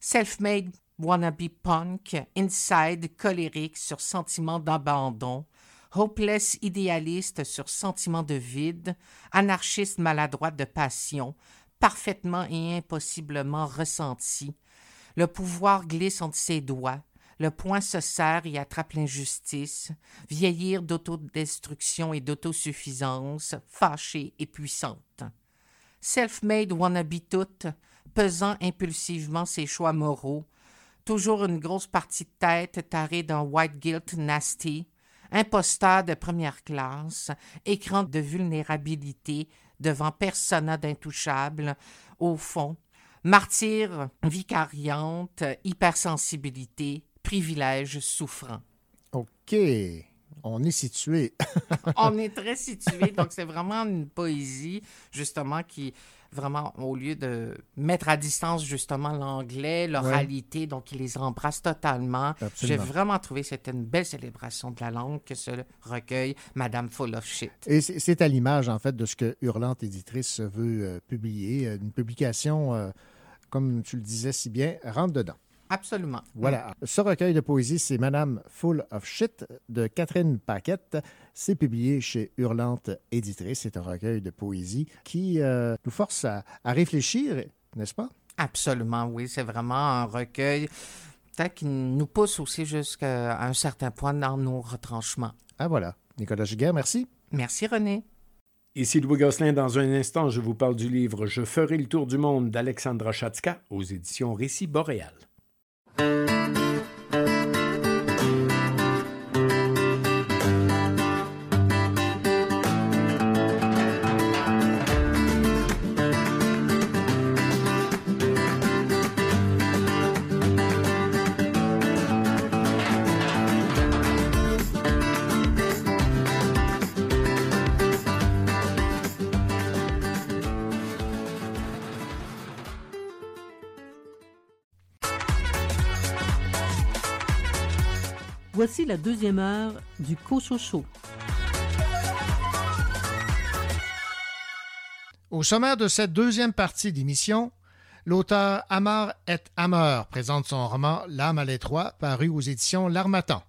Self-made wannabe punk, inside colérique sur sentiment d'abandon, hopeless idéaliste sur sentiment de vide, anarchiste maladroite de passion, parfaitement et impossiblement ressenti. Le pouvoir glisse entre ses doigts. Le poing se serre et attrape l'injustice. Vieillir d'autodestruction et d'autosuffisance, fâchée et puissante. Self-made wannabe toute, pesant impulsivement ses choix moraux. Toujours une grosse partie de tête tarée dans white guilt nasty. Imposteur de première classe, écran de vulnérabilité devant persona d'intouchable, au fond, martyr vicariante, hypersensibilité, privilège souffrant. OK. On est situé. On est très situé, donc c'est vraiment une poésie, justement, qui, vraiment, au lieu de mettre à distance, justement, l'anglais, l'oralité, donc il les embrasse totalement. J'ai vraiment trouvé que c'était une belle célébration de la langue que ce recueil, Madame Full of Shit. Et c'est c'est à l'image, en fait, de ce que Hurlante Éditrice veut euh, publier. Euh, Une publication, euh, comme tu le disais si bien, rentre dedans. Absolument. Voilà. Ce recueil de poésie, c'est Madame Full of Shit de Catherine Paquette. C'est publié chez Hurlante Éditrice. C'est un recueil de poésie qui euh, nous force à, à réfléchir, n'est-ce pas? Absolument, oui. C'est vraiment un recueil qui nous pousse aussi jusqu'à un certain point dans nos retranchements. Ah voilà. Nicolas Giguère, merci. Merci René. Ici Louis Gosselin. Dans un instant, je vous parle du livre Je ferai le tour du monde d'Alexandra Chatska aux éditions Récit Boréal. Voici la deuxième heure du Cochocho. Au sommaire de cette deuxième partie d'émission, l'auteur Amar et Hammer présente son roman L'âme à l'étroit, paru aux éditions L'Armatan.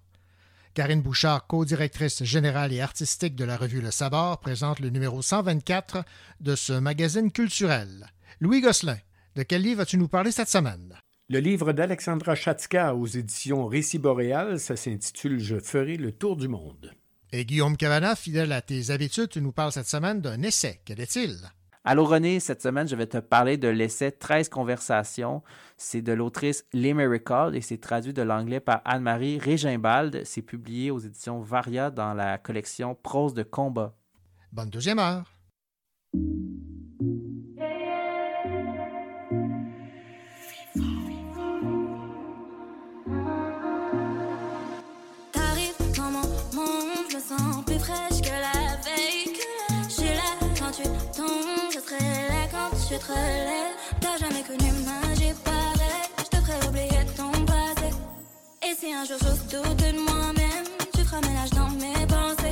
Karine Bouchard, co-directrice générale et artistique de la revue Le Sabar, présente le numéro 124 de ce magazine culturel. Louis Gosselin, de quel livre as-tu nous parlé cette semaine? Le livre d'Alexandra Chatska aux éditions Récit Boréal, ça s'intitule Je ferai le tour du monde. Et Guillaume Cavana, fidèle à tes habitudes, tu nous parles cette semaine d'un essai. Quel est-il? Allô René, cette semaine, je vais te parler de l'essai 13 conversations. C'est de l'autrice Miracle et c'est traduit de l'anglais par Anne-Marie Régimbald. C'est publié aux éditions Varia dans la collection Prose de combat. Bonne deuxième heure. Te. T'as jamais connu magie pareille, je te ferai oublier ton passé. Et si un jour j'ose douter de moi-même, tu feras ménage dans mes pensées.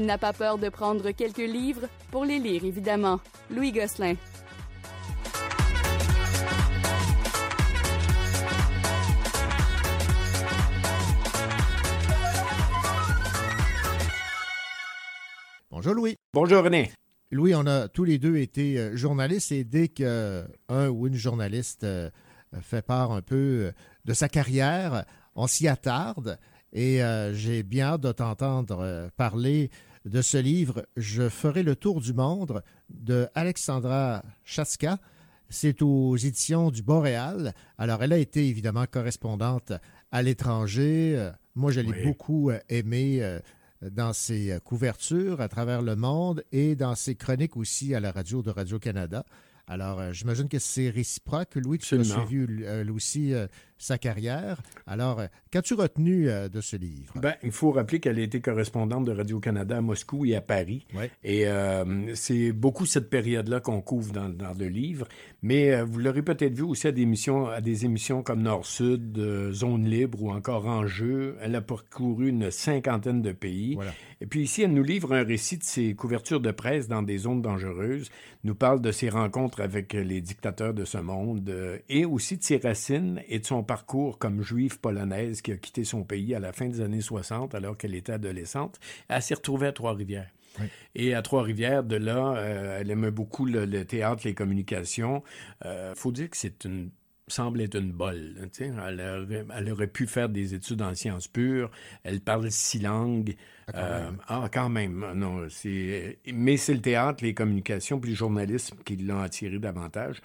Il n'a pas peur de prendre quelques livres pour les lire, évidemment. Louis Gosselin. Bonjour Louis. Bonjour René. Louis, on a tous les deux été euh, journalistes et dès qu'un ou une journaliste euh, fait part un peu euh, de sa carrière, on s'y attarde et j'ai bien hâte de t'entendre parler de ce livre Je ferai le tour du monde de Alexandra Chaska. C'est aux éditions du Boréal. Alors, elle a été évidemment correspondante à l'étranger. Moi, je l'ai Oui. beaucoup aimé dans ses couvertures à travers le monde et dans ses chroniques aussi à la radio de Radio-Canada. Alors, euh, j'imagine que c'est réciproque. Louis, tu as suivi euh, aussi euh, sa carrière. Alors, euh, qu'as-tu retenu euh, de ce livre? Ben, il faut rappeler qu'elle a été correspondante de Radio-Canada à Moscou et à Paris. Et euh, c'est beaucoup cette période-là qu'on couvre dans, dans le livre. Mais euh, vous l'aurez peut-être vu aussi à des émissions, à des émissions comme Nord-Sud, euh, Zone Libre ou encore Enjeu. Elle a parcouru une cinquantaine de pays. Et puis ici, elle nous livre un récit de ses couvertures de presse dans des zones dangereuses, nous parle de ses rencontres avec les dictateurs de ce monde et aussi de ses racines et de son parcours comme juive polonaise qui a quitté son pays à la fin des années 60 alors qu'elle était adolescente. Elle s'est retrouvée à Trois-Rivières. Et à Trois-Rivières, de là, euh, elle aimait beaucoup le, le théâtre, les communications. Il faut dire que c'est une semble être une bolle. hein. Elle aurait, elle aurait pu faire des études en sciences pures. Elle parle six langues. Euh, ah, quand même. Non, c'est... Mais c'est le théâtre, les communications, puis le journalisme qui l'ont attiré davantage.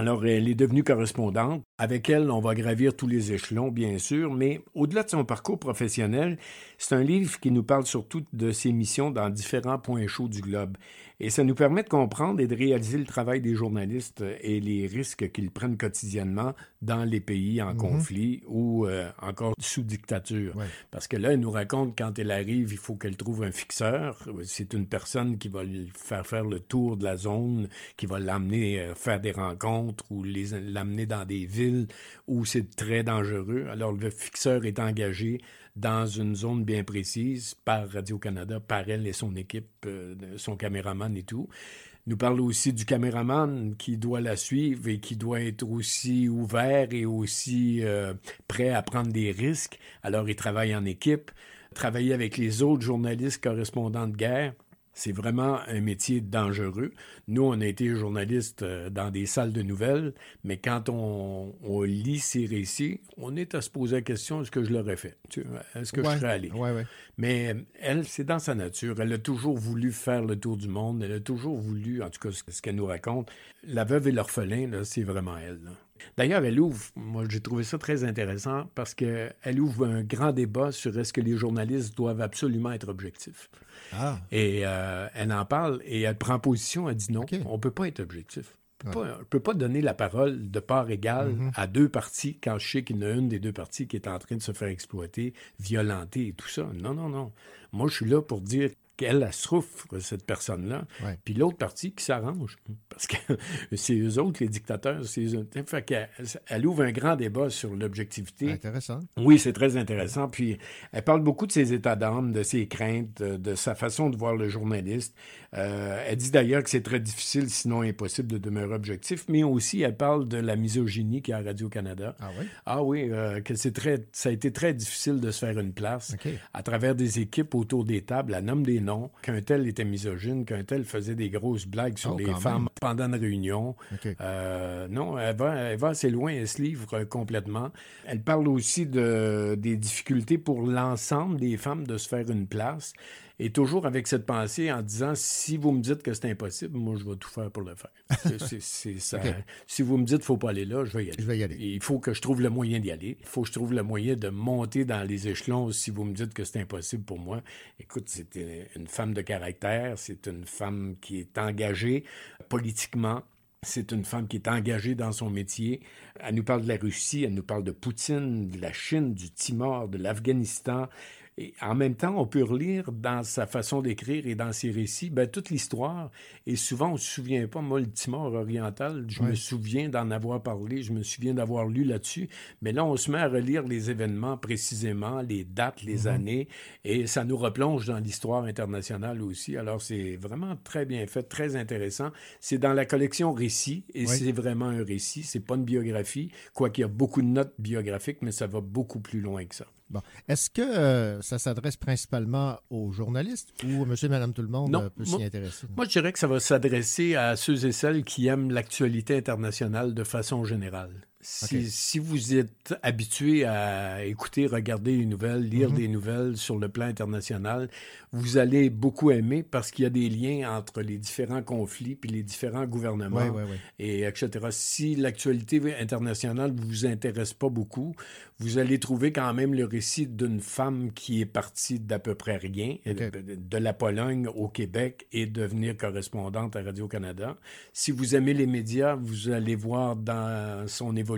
Alors, elle est devenue correspondante. Avec elle, on va gravir tous les échelons, bien sûr, mais au-delà de son parcours professionnel, c'est un livre qui nous parle surtout de ses missions dans différents points chauds du globe. Et ça nous permet de comprendre et de réaliser le travail des journalistes et les risques qu'ils prennent quotidiennement dans les pays en Mhm. conflit ou euh, encore sous dictature. Parce que là, elle nous raconte quand elle arrive, il faut qu'elle trouve un fixeur. C'est une personne qui va lui faire faire le tour de la zone, qui va l'amener euh, faire des rencontres ou l'amener dans des villes où c'est très dangereux. Alors le fixeur est engagé dans une zone bien précise par Radio-Canada, par elle et son équipe, euh, son caméraman et tout. Nous parle aussi du caméraman qui doit la suivre et qui doit être aussi ouvert et aussi euh, prêt à prendre des risques. Alors, il travaille en équipe. Travailler avec les autres journalistes correspondants de guerre, c'est vraiment un métier dangereux. Nous, on a été journalistes euh, dans des salles de nouvelles, mais quand on, on lit ces récits, on est à se poser la question est-ce que je l'aurais fait? Est-ce que Ouais, je serais allé? Ouais, ouais. Mais euh, elle, c'est dans sa nature. Elle a toujours voulu faire le tour du monde. Elle a toujours voulu, en tout cas, ce, qu'elle nous raconte. La veuve et l'orphelin, c'est vraiment elle. là. D'ailleurs, elle ouvre, moi j'ai trouvé ça très intéressant parce qu'elle ouvre un grand débat sur est-ce que les journalistes doivent absolument être objectifs. Ah. Et euh, elle en parle et elle prend position, elle dit non, on ne peut pas être objectif. On ne peut, pas- donner la parole de part égale Mhm. à deux parties quand je sais qu'il y en a une des deux parties qui est en train de se faire exploiter, violenter et tout ça. Non, non, non. Moi, je suis là pour dire qu'elle elle souffre, cette personne-là. Puis l'autre partie qui s'arrange. Parce que c'est eux autres, les dictateurs. C'est eux autres. Fait qu'elle- elle ouvre un grand débat sur l'objectivité. Intéressant. Oui, c'est très intéressant. Puis elle parle beaucoup de ses états d'âme, de ses craintes, de, de sa façon de voir le journaliste. Euh, elle dit d'ailleurs que c'est très difficile, sinon impossible, de demeurer objectif. Mais aussi, elle parle de la misogynie qu'il y a à Radio-Canada. Ah oui? Ah oui, euh, que c'est très, ça a été très difficile de se faire une place à travers des équipes autour des tables. Elle nomme des noms, qu'un tel était misogyne, qu'un tel faisait des grosses blagues sur Oh, les femmes même. pendant une réunion. Euh, non, elle va, elle va assez loin, elle se livre complètement. Elle parle aussi de, des difficultés pour l'ensemble des femmes de se faire une place. Et toujours avec cette pensée en disant si vous me dites que c'est impossible, moi je vais tout faire pour le faire. C'est- c'est- c'est ça. OK. Si vous me dites qu'il ne faut pas aller là, je vais y aller. Je vais y aller. Et il faut que je trouve le moyen d'y aller. Il faut que je trouve le moyen de monter dans les échelons si vous me dites que c'est impossible pour moi. Écoute, c'est une femme de caractère, c'est une femme qui est engagée politiquement. C'est une femme qui est engagée dans son métier. Elle nous parle de la Russie, elle nous parle de Poutine, de la Chine, du Timor, de l'Afghanistan. Et en même temps, on peut relire dans sa façon d'écrire et dans ses récits ben, toute l'histoire. Et souvent, on ne se souvient pas. Moi, le Timor oriental, je me souviens d'en avoir parlé, je me souviens d'avoir lu là-dessus. Mais là, on se met à relire les événements précisément, les dates, les Mhm. années, et ça nous replonge dans l'histoire internationale aussi. Alors, c'est vraiment très bien fait, très intéressant. C'est dans la collection Récits, et Oui. c'est vraiment un récit. C'est pas une biographie, quoiqu'il y a beaucoup de notes biographiques, mais ça va beaucoup plus loin que ça. Bon. Est-ce que euh, ça s'adresse principalement aux journalistes ou monsieur et madame tout le monde Non, euh, peut s'y intéresser? Moi, je dirais que ça va s'adresser à ceux et celles qui aiment l'actualité internationale de façon générale. Si, vous êtes habitué à écouter, regarder les nouvelles, lire Mhm. des nouvelles sur le plan international, vous allez beaucoup aimer parce qu'il y a des liens entre les différents conflits puis les différents gouvernements Ouais, ouais, ouais. et etc. Si l'actualité internationale ne vous intéresse pas beaucoup, vous allez trouver quand même le récit d'une femme qui est partie d'à peu près rien, de, de la Pologne au Québec et devenir correspondante à Radio-Canada. Si vous aimez les médias, vous allez voir dans son évolution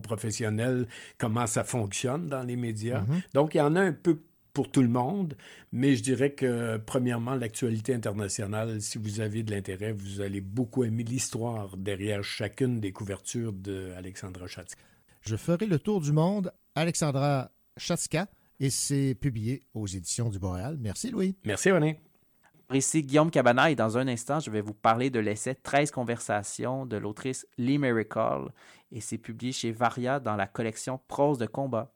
professionnelle comment ça fonctionne dans les médias. Mhm. Donc, il y en a un peu pour tout le monde, mais je dirais que, premièrement, l'actualité internationale, si vous avez de l'intérêt, vous allez beaucoup aimer l'histoire derrière chacune des couvertures d'Alexandra Chatzka. Je ferai le tour du monde, Alexandra Chatska, et c'est publié aux éditions du Boréal. Merci, Louis. Merci, René. Ici Guillaume Cabana et dans un instant, je vais vous parler de l'essai 13 conversations de l'autrice Lee Miracle et c'est publié chez Varia dans la collection Prose de combat.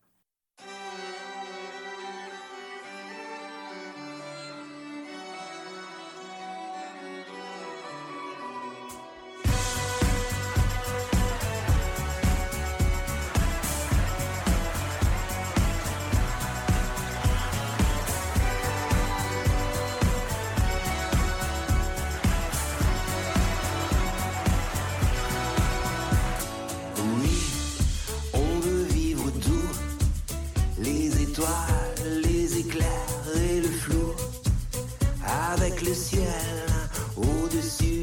Avec le ciel au-dessus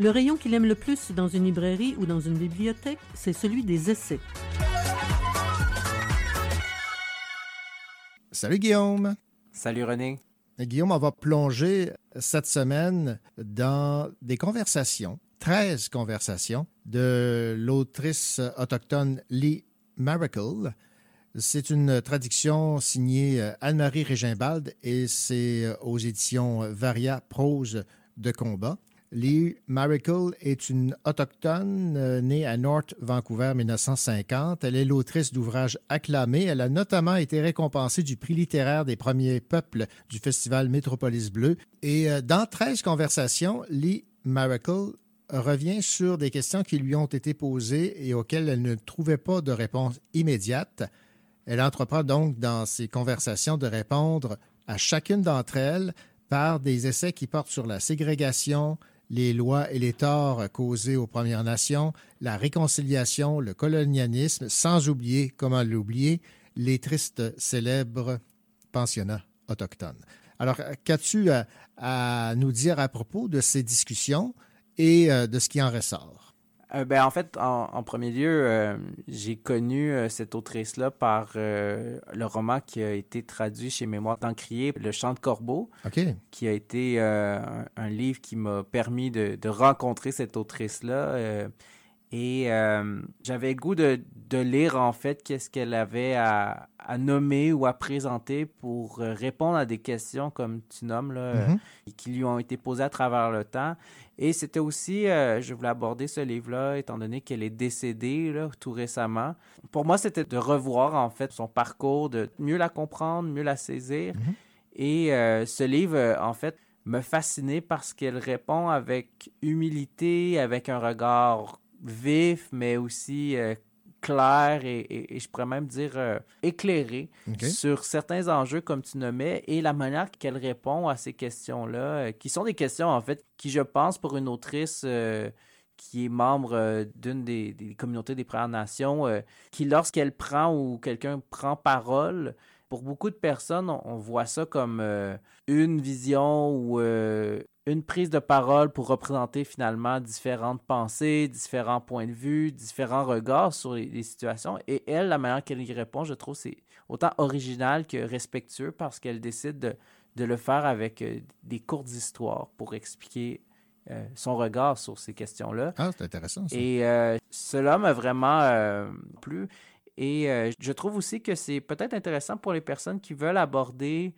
Le rayon qu'il aime le plus dans une librairie ou dans une bibliothèque, c'est celui des essais. Salut Guillaume. Salut René. Guillaume, on va plonger cette semaine dans des conversations, 13 conversations, de l'autrice autochtone Lee Miracle. C'est une traduction signée euh, Anne-Marie Régimbald et c'est euh, aux éditions Varia Prose de combat. Lee Miracle est une autochtone euh, née à North Vancouver 1950. Elle est l'autrice d'ouvrages acclamés. Elle a notamment été récompensée du prix littéraire des premiers peuples du festival Métropolis Bleu. Et euh, dans 13 conversations, Lee Miracle revient sur des questions qui lui ont été posées et auxquelles elle ne trouvait pas de réponse immédiate. Elle entreprend donc dans ces conversations de répondre à chacune d'entre elles par des essais qui portent sur la ségrégation, les lois et les torts causés aux Premières Nations, la réconciliation, le colonialisme, sans oublier, comment l'oublier, les tristes célèbres pensionnats autochtones. Alors, qu'as-tu à, nous dire à propos de ces discussions et euh, de ce qui en ressort? Euh, ben, en fait, en, en premier lieu, euh, j'ai connu euh, cette autrice-là par le roman qui a été traduit chez Mémoire d'Encrier, Le Chant de Corbeau, qui a été un, un livre qui m'a permis de, de rencontrer cette autrice-là. et j'avais goût de, de lire en fait qu'est-ce qu'elle avait à, à nommer ou à présenter pour répondre à des questions comme tu nommes là, Mhm. qui lui ont été posées à travers le temps. Et c'était aussi, euh, je voulais aborder ce livre-là étant donné qu'elle est décédée là, tout récemment. Pour moi, c'était de revoir en fait son parcours, de mieux la comprendre, mieux la saisir. Et euh, ce livre, en fait, me fascinait parce qu'elle répond avec humilité, avec un regard vif, mais aussi euh, clair et, et- et je pourrais même dire euh, éclairé OK. sur certains enjeux comme tu nommais et la manière qu'elle répond à ces questions-là, euh, qui sont des questions en fait qui, je pense, pour une autrice euh, qui est membre euh, d'une des, des communautés des Premières Nations, qui lorsqu'elle prend ou quelqu'un prend parole, pour beaucoup de personnes, on, on voit ça comme euh, une vision ou euh, une prise de parole pour représenter finalement différentes pensées, différents points de vue, différents regards sur les, les situations. Et elle, la manière qu'elle y répond, je trouve, c'est autant original que respectueux parce qu'elle décide de, de le faire avec euh, des courtes histoires pour expliquer euh, son regard sur ces questions-là. Ah, c'est intéressant ça. Et euh, cela m'a vraiment euh, plu. Et euh, je trouve aussi que c'est peut-être intéressant pour les personnes qui veulent aborder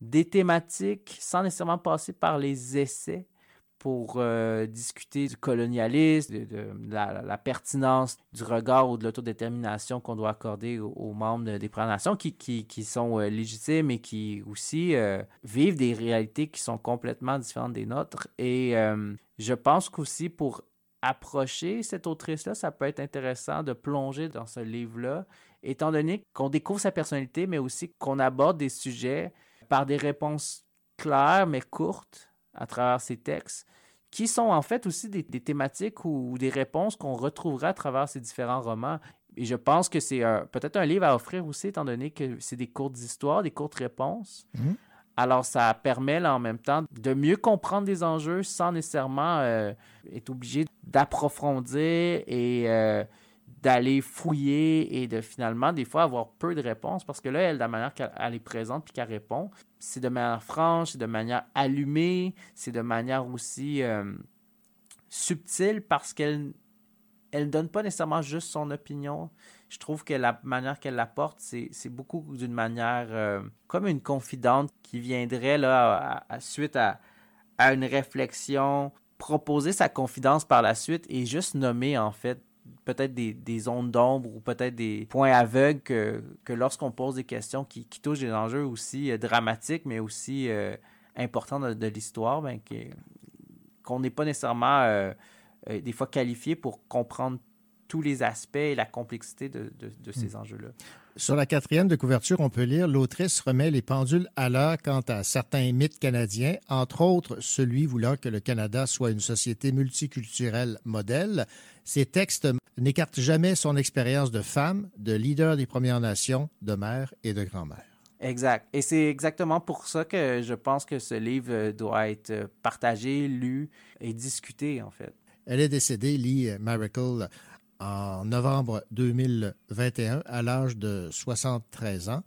des thématiques sans nécessairement passer par les essais pour euh, discuter du colonialisme, de, la, pertinence du regard ou de l'autodétermination qu'on doit accorder aux, membres de- des Premières Nations qui, sont euh, légitimes et qui aussi vivent des réalités qui sont complètement différentes des nôtres. Et je pense qu'aussi pour approcher cette autrice-là, ça peut être intéressant de plonger dans ce livre-là, étant donné qu'on découvre sa personnalité, mais aussi qu'on aborde des sujets par des réponses claires mais courtes à travers ses textes, qui sont en fait aussi des, thématiques ou, des réponses qu'on retrouvera à travers ces différents romans. Et je pense que c'est peut-être un livre à offrir aussi, étant donné que c'est des courtes histoires, des courtes réponses. Mhm. Alors, ça permet là, en même temps de mieux comprendre des enjeux sans nécessairement euh, être obligé d'approfondir et euh, d'aller fouiller et de finalement, des fois, avoir peu de réponses. Parce que là, elle, de la manière qu'elle elle est présente puis qu'elle répond, c'est de manière franche, c'est de manière allumée, c'est de manière aussi euh, subtile parce qu'elle elle donne pas nécessairement juste son opinion. Je trouve que la manière qu'elle l'apporte, c'est beaucoup d'une manière euh, comme une confidente qui viendrait là à, à- suite à, à une réflexion, proposer sa confidence par la suite et juste nommer en fait peut-être des, des zones d'ombre ou peut-être des points aveugles que, que lorsqu'on pose des questions qui, qui touchent des enjeux aussi euh, dramatiques mais aussi euh, importants de, l'histoire, ben, qu'on n'est pas nécessairement des fois qualifié pour comprendre tous les aspects et la complexité de, de- de ces enjeux-là. Sur la quatrième de couverture, on peut lire L'autrice remet les pendules à l'heure quant à certains mythes canadiens, entre autres celui voulant que le Canada soit une société multiculturelle modèle. Ces textes n'écartent jamais son expérience de femme, de leader des Premières Nations, de mère et de grand-mère. Exact. Et c'est exactement pour ça que je pense que ce livre doit être partagé, lu et discuté, en fait. Elle est décédée, Lee Miracle, en novembre 2021, à l'âge de 73 ans.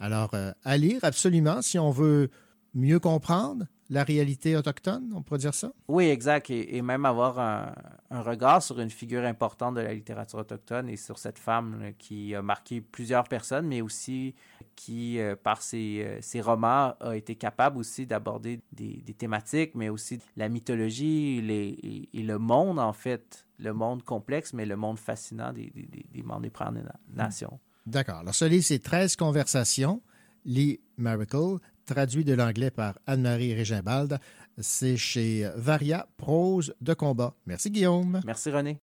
Alors, euh, à lire absolument si on veut mieux comprendre la réalité autochtone, on pourrait dire ça? Oui, exact. Et, et même avoir un, un, regard sur une figure importante de la littérature autochtone et sur cette femme là, qui a marqué plusieurs personnes, mais aussi qui, euh, par ses, euh, ses, romans, a été capable aussi d'aborder des, des, thématiques, mais aussi la mythologie les, et, et, le monde, en fait, le monde complexe, mais le monde fascinant des, des, des membres des Premières Nations. D'accord. Alors, ce livre, c'est 13 conversations. Lee Miracle, traduit de l'anglais par Anne-Marie Régimbald. C'est chez Varia Prose de combat. Merci Guillaume. Merci René.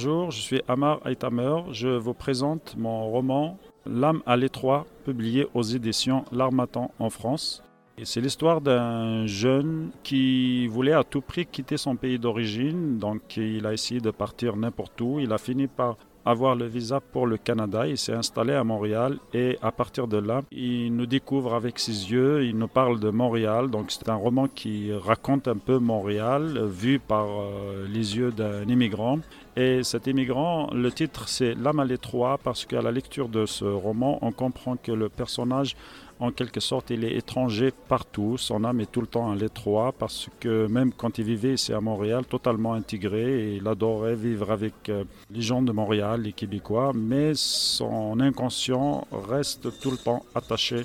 Bonjour, je suis Amar Aitamer. Je vous présente mon roman L'âme à l'étroit, publié aux éditions L'Armatan en France. C'est l'histoire d'un jeune qui voulait à tout prix quitter son pays d'origine, donc il a essayé de partir n'importe où. Il a fini par avoir le visa pour le Canada. Il s'est installé à Montréal et à partir de là, il nous découvre avec ses yeux, il nous parle de Montréal. Donc c'est un roman qui raconte un peu Montréal vu par euh, les yeux d'un immigrant. Et cet immigrant, le titre c'est L'âme à l'étroit parce qu'à la lecture de ce roman, on comprend que le personnage en quelque sorte, il est étranger partout. Son âme est tout le temps à l'étroit parce que même quand il vivait ici à Montréal, totalement intégré, il adorait vivre avec euh, les gens de Montréal, les Québécois, mais son inconscient reste tout le temps attaché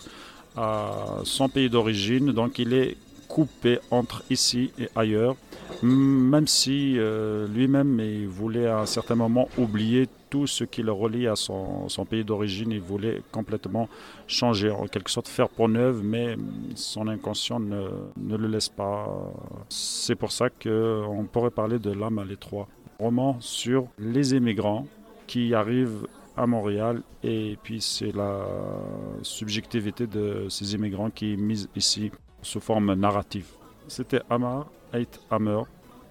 à son pays d'origine. Donc il est coupé entre ici et ailleurs, même si euh, lui-même voulait à un certain moment oublier tout ce qui le relie à son, pays d'origine. Il voulait complètement changer, en quelque sorte faire peau neuve, mais son inconscient ne, le laisse pas. C'est pour ça qu'on pourrait parler de l'âme à l'étroit. Roman sur les immigrants qui arrivent à Montréal et puis c'est la subjectivité de ces immigrants qui est mise ici sous forme narrative. C'était Amar Ait Hammer.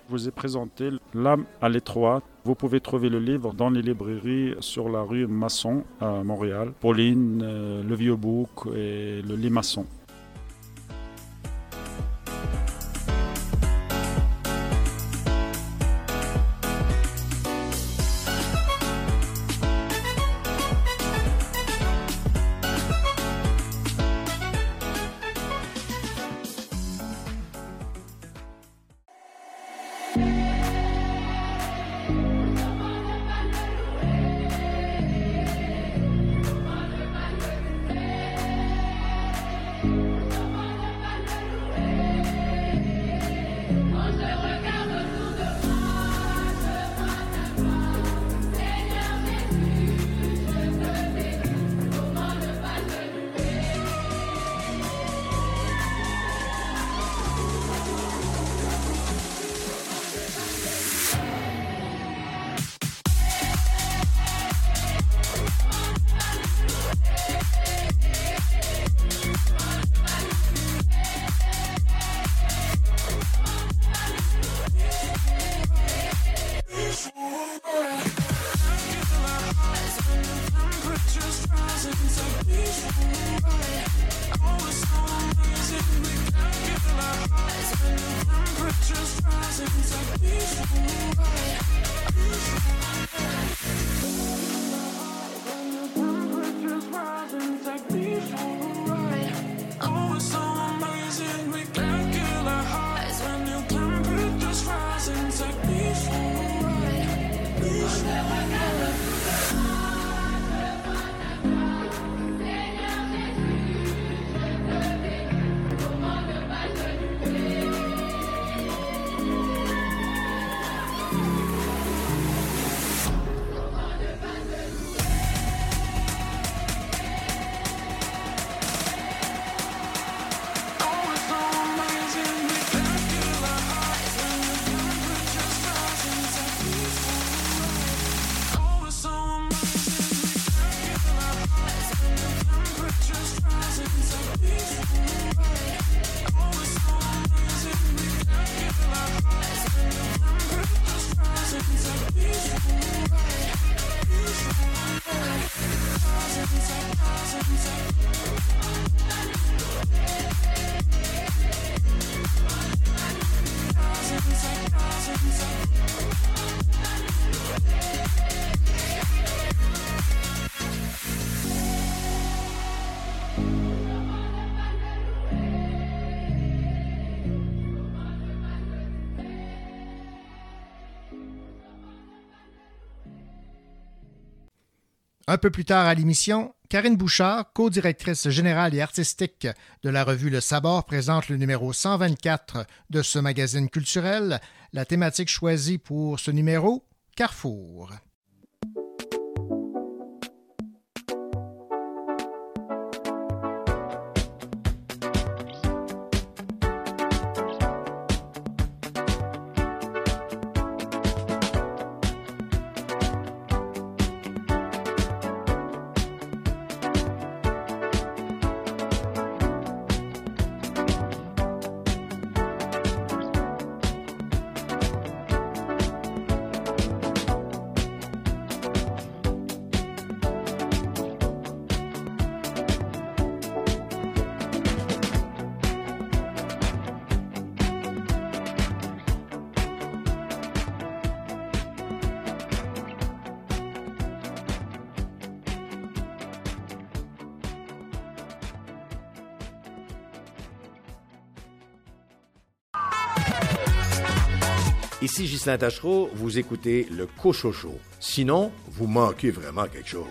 Je vous ai présenté L'âme à l'étroit. Vous pouvez trouver le livre dans les librairies sur la rue Masson à Montréal. Pauline, euh, Le Vieux Bouc et Le Lit Masson. Un peu plus tard à l'émission, Karine Bouchard, co-directrice générale et artistique de la revue Le Sabord, présente le numéro 124 de ce magazine culturel. La thématique choisie pour ce numéro, Carrefour. Ici Ghislain Tachereau, vous écoutez le Cochocho. Sinon, vous manquez vraiment quelque chose.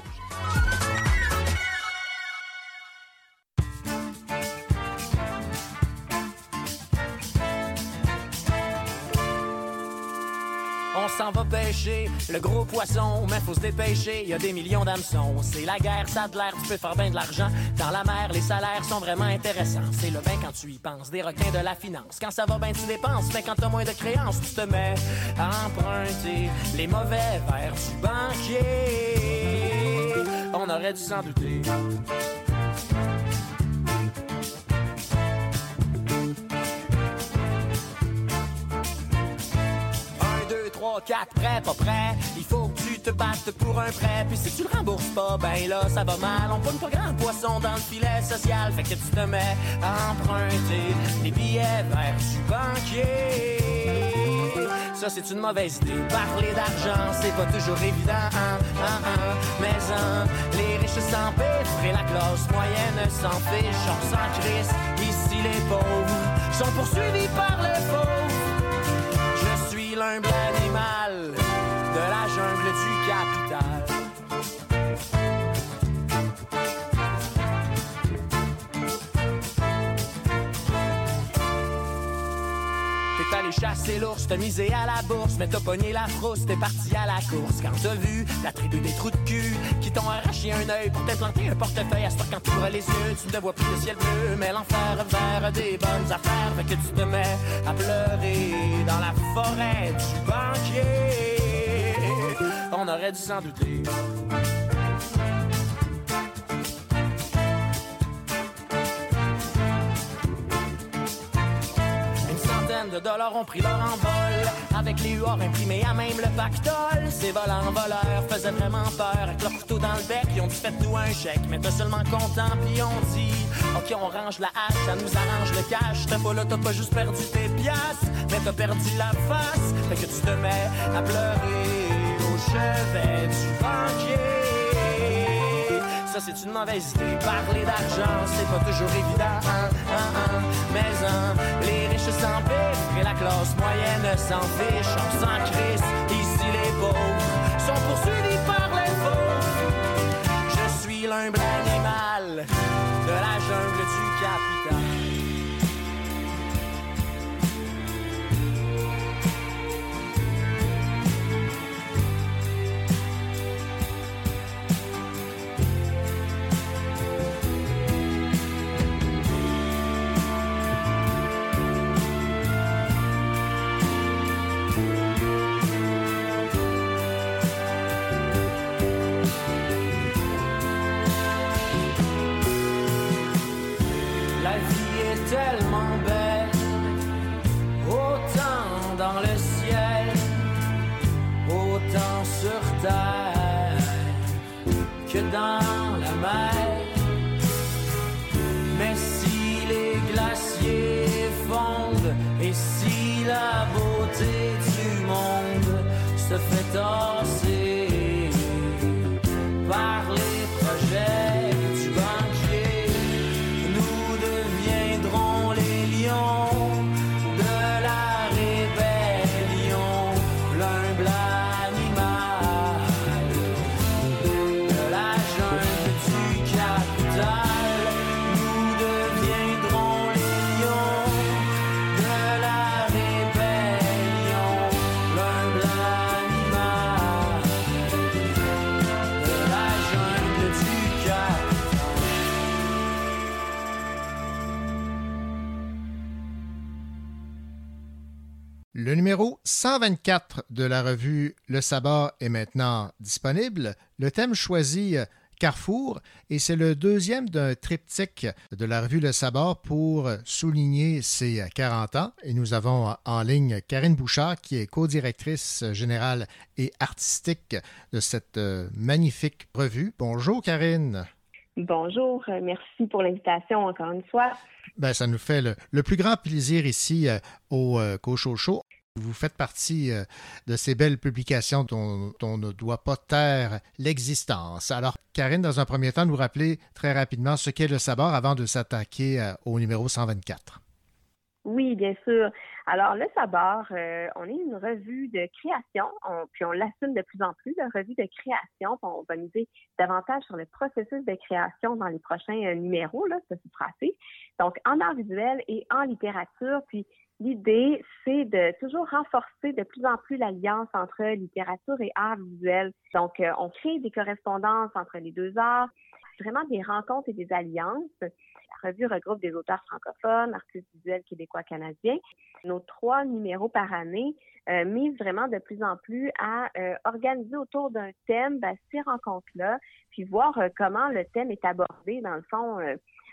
Le gros poisson, mais faut se dépêcher, y a des millions d'hameçons. C'est la guerre, ça de l'air, tu peux faire bien de l'argent. Dans la mer, les salaires sont vraiment intéressants. C'est le bain quand tu y penses, des requins de la finance. Quand ça va bien, tu dépenses, mais quand t'as moins de créances, tu te mets à emprunter les mauvais vers du banquier. On aurait dû s'en douter. 3, 4, prêt, pas prêt. Il faut que tu te battes pour un prêt. Puis si tu le rembourses pas, ben là, ça va mal. On pogne pas grand poisson dans le filet social. Fait que tu te mets à emprunter des billets vers du banquier. Ça, c'est une mauvaise idée. Parler d'argent, c'est pas toujours évident. hein, hein, hein. Mais hein, les riches s'empiffrent et la classe moyenne s'en fiche. On s'en crisse. Ici, les pauvres sont poursuivis par les pauvres. Je suis l'humble animal de Chasser l'ours, t'as misé à la bourse, mais t'as pogné la frousse, t'es parti à la course. Quand t'as vu la tribu des trous de cul qui t'ont arraché un œil pour t'implanter un portefeuille, à ce quand t'ouvres les yeux, tu ne vois plus le ciel bleu, mais l'enfer vers des bonnes affaires, fait que tu te mets à pleurer dans la forêt du banquier. On aurait dû s'en douter. De dollars ont pris leur envol Avec les huards imprimés à même le pactole Ces volants voleurs faisaient vraiment peur Avec leur couteau dans le bec, ils ont dit faites-nous un chèque Mais t'es seulement content, puis on dit Ok, on range la hache, ça nous arrange le cash T'as pas là, t'as pas juste perdu tes piastres Mais t'as perdu la face Fait que tu te mets à pleurer au chevet du banquier ça c'est une mauvaise idée. Parler d'argent, c'est pas toujours évident. hein, hein, hein. Mais hein, riches s'empiffrent et la classe moyenne s'en fiche. On s'en crisse. Ici les pauvres sont poursuivis par les pauvres. Je suis l'humble animal se fait numéro 124 de la revue Le Sabbat est maintenant disponible. Le thème choisi, Carrefour, et c'est le deuxième d'un triptyque de la revue Le Sabbat pour souligner ses 40 ans. Et nous avons en ligne Karine Bouchard, qui est co-directrice générale et artistique de cette euh, magnifique revue. Bonjour Karine. Bonjour, euh, merci pour l'invitation encore une fois. Ben, ça nous fait le, le plus grand plaisir ici euh, au euh, Show. Vous faites partie euh, de ces belles publications dont on ne doit pas taire l'existence. Alors, Karine, dans un premier temps, nous rappeler très rapidement ce qu'est le sabord avant de s'attaquer euh, au numéro 124. Oui, bien sûr. Alors, le Sabord, euh, on est une revue de création, on- puis on l'assume de plus en plus, la revue de création. On va miser davantage sur le processus de création dans les prochains numéros, là, ça c'est tracé. Donc, en art visuel et en littérature, puis l'idée, c'est de toujours renforcer de plus en plus l'alliance entre littérature et art visuel. Donc, euh, on crée des correspondances entre les deux arts, vraiment des rencontres et des alliances. La revue regroupe des auteurs francophones, artistes visuels québécois canadiens. Nos trois numéros par année euh, misent vraiment de plus en plus à euh, organiser autour d'un thème ben, ces rencontres-là, puis voir comment le thème est abordé dans le fond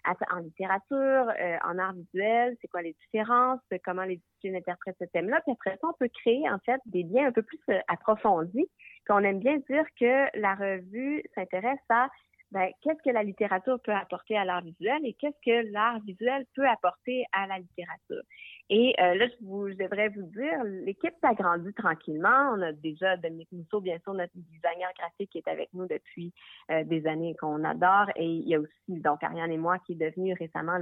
en littérature, euh, en art visuel, c'est quoi les différences, euh, comment les disciplines interprètent ce thème-là. Puis après ça, on peut créer en fait des liens un peu plus euh, approfondis. Puis on aime bien dire que la revue s'intéresse à ben, qu'est-ce que la littérature peut apporter à l'art visuel et qu'est-ce que l'art visuel peut apporter à la littérature. Et euh, là, je, vous, je devrais vous dire, l'équipe s'agrandit tranquillement. On a déjà Dominique Mousseau, bien sûr, notre designer graphique qui est avec nous depuis euh, des années qu'on adore. Et il y a aussi donc Ariane et moi qui est devenue récemment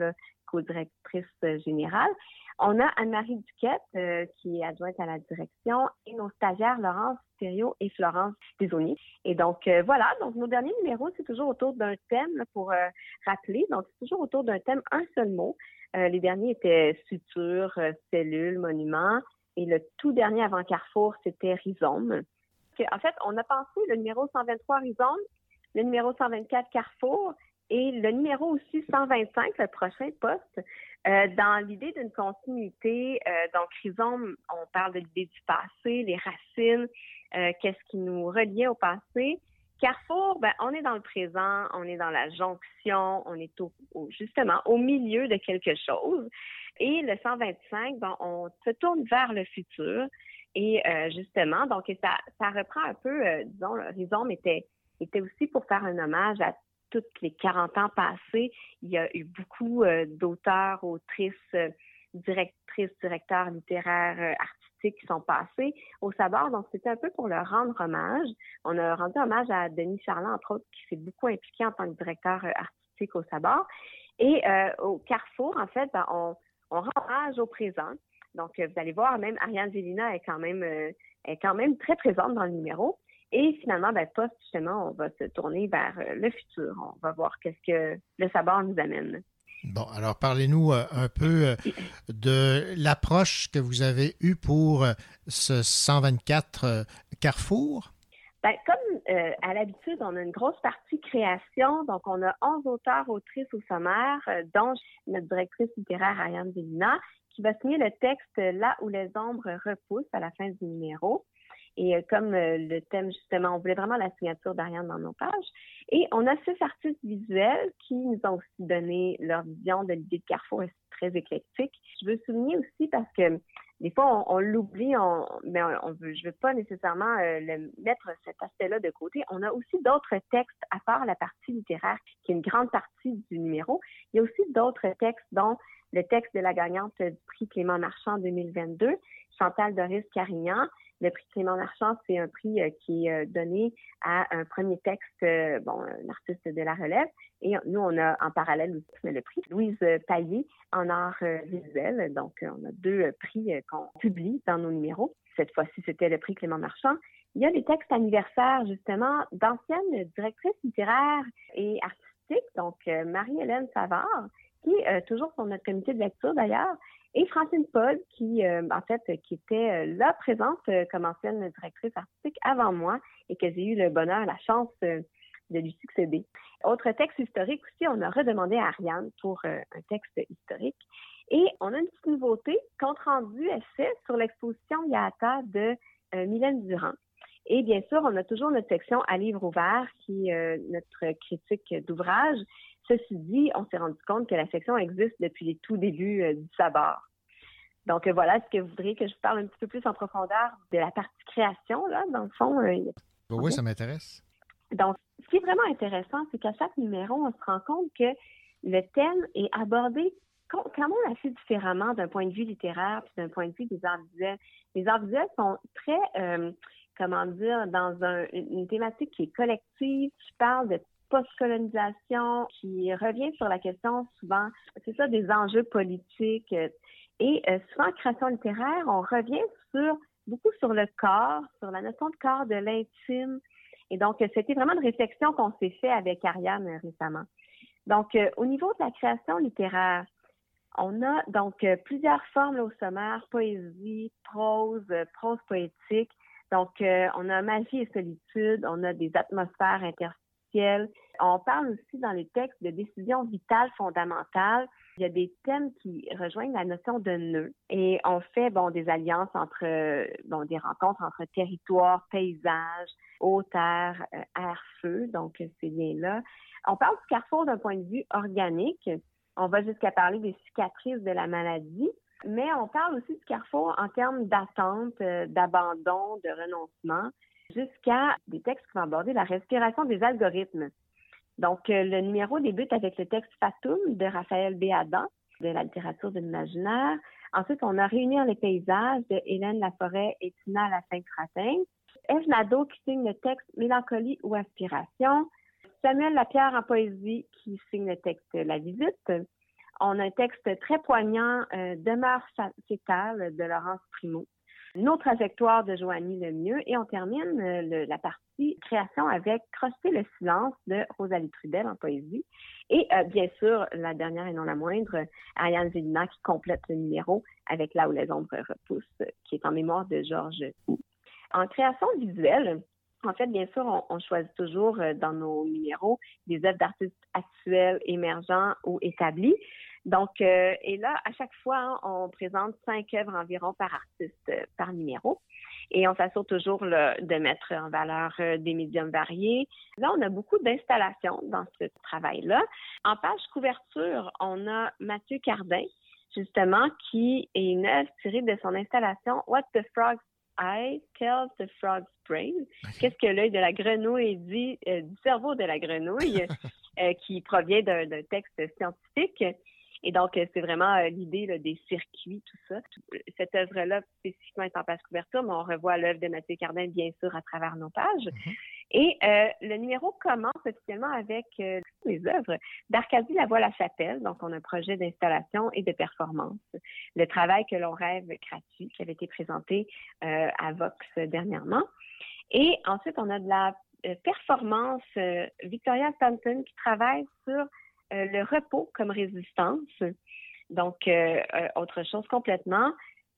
co-directrice euh, générale. On a Anne-Marie Duquette euh, qui est adjointe à la direction et nos stagiaires Laurence Thériault et Florence Desauniers. Et donc euh, voilà, donc nos derniers numéros, c'est toujours autour d'un thème là, pour euh, rappeler. Donc c'est toujours autour d'un thème, un seul mot. Euh, les derniers étaient suture, euh, cellule, monument. Et le tout dernier avant Carrefour, c'était rhizome. En fait, on a pensé le numéro 123 rhizome, le numéro 124 Carrefour et le numéro aussi 125, le prochain poste, euh, dans l'idée d'une continuité. Euh, donc, rhizome, on parle de l'idée du passé, les racines, qu'est-ce qui nous reliait au passé. Carrefour, ben, on est dans le présent, on est dans la jonction, on est au, au- justement au milieu de quelque chose. Et le 125, ben, on se tourne vers le futur. Et euh, justement, donc ça, ça reprend un peu, euh, disons, rhizome était, était aussi pour faire un hommage à toutes les 40 ans passés. Il y a eu beaucoup euh, d'auteurs, autrices, euh, directrices, directeurs littéraires, euh, qui sont passés au Sabord. Donc, c'était un peu pour leur rendre hommage. On a rendu hommage à Denis Charland, entre autres, qui s'est beaucoup impliqué en tant que directeur euh, artistique au Sabord. Et euh, au Carrefour, en fait, ben, on, rend hommage au présent. Donc, euh, vous allez voir, même Ariane Gélina est quand même, est quand même très présente dans le numéro. Et finalement, ben, post, justement, on va se tourner vers le futur. On va voir qu'est-ce que le sabord nous amène. Bon, alors parlez-nous euh, un peu euh, de l'approche que vous avez eue pour euh, ce 124 euh, Carrefour. Ben, comme à l'habitude, on a une grosse partie création. Donc, on a 11 auteurs, autrices au sommaire, dont notre directrice littéraire, Ariane Vélina, qui va signer le texte Là où les ombres repoussent à la fin du numéro. Et euh, comme euh, le thème, justement, on voulait vraiment la signature d'Ariane dans nos pages. Et on a six artistes visuels qui nous ont aussi donné leur vision de l'idée de Carrefour et c'est très éclectique. Je veux souligner aussi parce que des fois, on, on l'oublie, on, mais on, on veut, je veux pas nécessairement euh, le, mettre cet aspect-là de côté. On a aussi d'autres textes, à part la partie littéraire, qui est une grande partie du numéro. Il y a aussi d'autres textes, dont le texte de la gagnante du prix Clément Marchand 2022, Chantal Doris Carignan. Le prix Clément Marchand, c'est un prix euh, qui est euh, donné à un premier texte, euh, bon, un artiste de la relève. Et nous, on a en parallèle aussi le prix Louise Paillé en art visuel. Donc, on a deux prix qu'on publie dans nos numéros. Cette fois-ci, c'était le prix Clément Marchand. Il y a des textes anniversaires, justement, d'anciennes directrices littéraires et artistiques, donc Marie-Hélène Savard, euh, toujours sur notre comité de lecture d'ailleurs, et Francine Paul, qui, euh, en fait, qui était euh, là présente comme ancienne directrice artistique avant moi et que j'ai eu le bonheur, la chance de lui succéder. Autre texte historique aussi, on a redemandé à Ariane pour un texte historique. Et on a une petite nouveauté, compte rendu essai sur l'exposition Yata de Mylène Durand. Et bien sûr, on a toujours notre section à livre ouvert qui est euh, notre critique d'ouvrage. Ceci dit, on s'est rendu compte que la section existe depuis les tout débuts euh, du sabord. Donc euh, voilà, est-ce que vous voudriez que je vous parle un petit peu plus en profondeur de la partie création, là, dans le fond? euh, Oui, ça m'intéresse. donc, ce qui est vraiment intéressant, c'est qu'à chaque numéro, on se rend compte que le thème est abordé quand même assez différemment d'un point de vue littéraire puis d'un point de vue des arts visuels. Les arts visuels sont très, euh, comment dire, dans un- une thématique qui est collective. Je parle de post-colonisation qui revient sur la question souvent, c'est ça, des enjeux politiques. Et euh, souvent, en création littéraire, on revient sur beaucoup sur le corps, sur la notion de corps, de l'intime. Et donc, c'était vraiment une réflexion qu'on s'est fait avec Ariane euh, récemment. Donc, euh, au niveau de la création littéraire, on a donc plusieurs formes au sommaire, poésie, prose, prose poétique. Donc, euh, on a magie et solitude, on a des atmosphères interstitielles. On parle aussi dans les textes de décisions vitales fondamentales. Il y a des thèmes qui rejoignent la notion de nœud et on fait bon des alliances entre euh, bon des rencontres entre territoire, paysage, eau, terre, euh, air, feu. Donc ces liens-là. On parle du carrefour d'un point de vue organique. On va jusqu'à parler des cicatrices de la maladie, mais on parle aussi du carrefour en termes d'attente, euh, d'abandon, de renoncement, jusqu'à des textes qui vont aborder la respiration des algorithmes. Donc, euh, le numéro débute avec le texte Fatum de Raphaël Béadan, de la littérature de l'imaginaire. Ensuite, on a Réunir les paysages de Hélène Laforêt et Tina Lafitte-Ratin. Eve Nadeau qui signe le texte Mélancolie ou Aspiration. Samuel Lapierre en poésie qui signe le texte La visite. On a un texte très poignant, euh, Demeure fétale de Laurence Primo. Nos trajectoires de Joanie Lemieux et on termine euh, la partie création avec Crosser le silence de Rosalie Trudel en poésie. Et euh, bien sûr, la dernière et non la moindre, Ariane Zélina qui complète le numéro avec Là où les ombres repoussent, qui est en mémoire de Georges. En création visuelle, en fait, bien sûr, on, on choisit toujours dans nos numéros des œuvres d'artistes actuels, émergents ou établis. Donc, euh, et là, à chaque fois, hein, on présente cinq œuvres environ par artiste, euh, par numéro. Et on s'assure toujours là, de mettre en valeur euh, des médiums variés. Là, on a beaucoup d'installations dans ce travail-là. En page couverture, on a Mathieu Cardin, justement, qui est une œuvre tirée de son installation What the Frog's Eye tells the Frog's Brain. Qu'est-ce que l'œil de la grenouille dit euh, du cerveau de la grenouille, qui provient d'un texte scientifique. Et donc, euh, c'est vraiment euh, l'idée là, des circuits, tout ça. Cette œuvre-là, spécifiquement, est en page couverture, mais on revoit l'œuvre de Mathieu Cardin, bien sûr, à travers nos pages. Et euh, le numéro commence officiellement avec euh, les œuvres d'Arcadie Lavoie-la-Chapelle. Donc, on a un projet d'installation et de performance. Le travail que l'on rêve gratuit, qui avait été présenté euh, à Vox dernièrement. Et ensuite, on a de la euh, performance euh, Victoria Stanton qui travaille sur le repos comme résistance. Donc, euh, euh, autre chose complètement.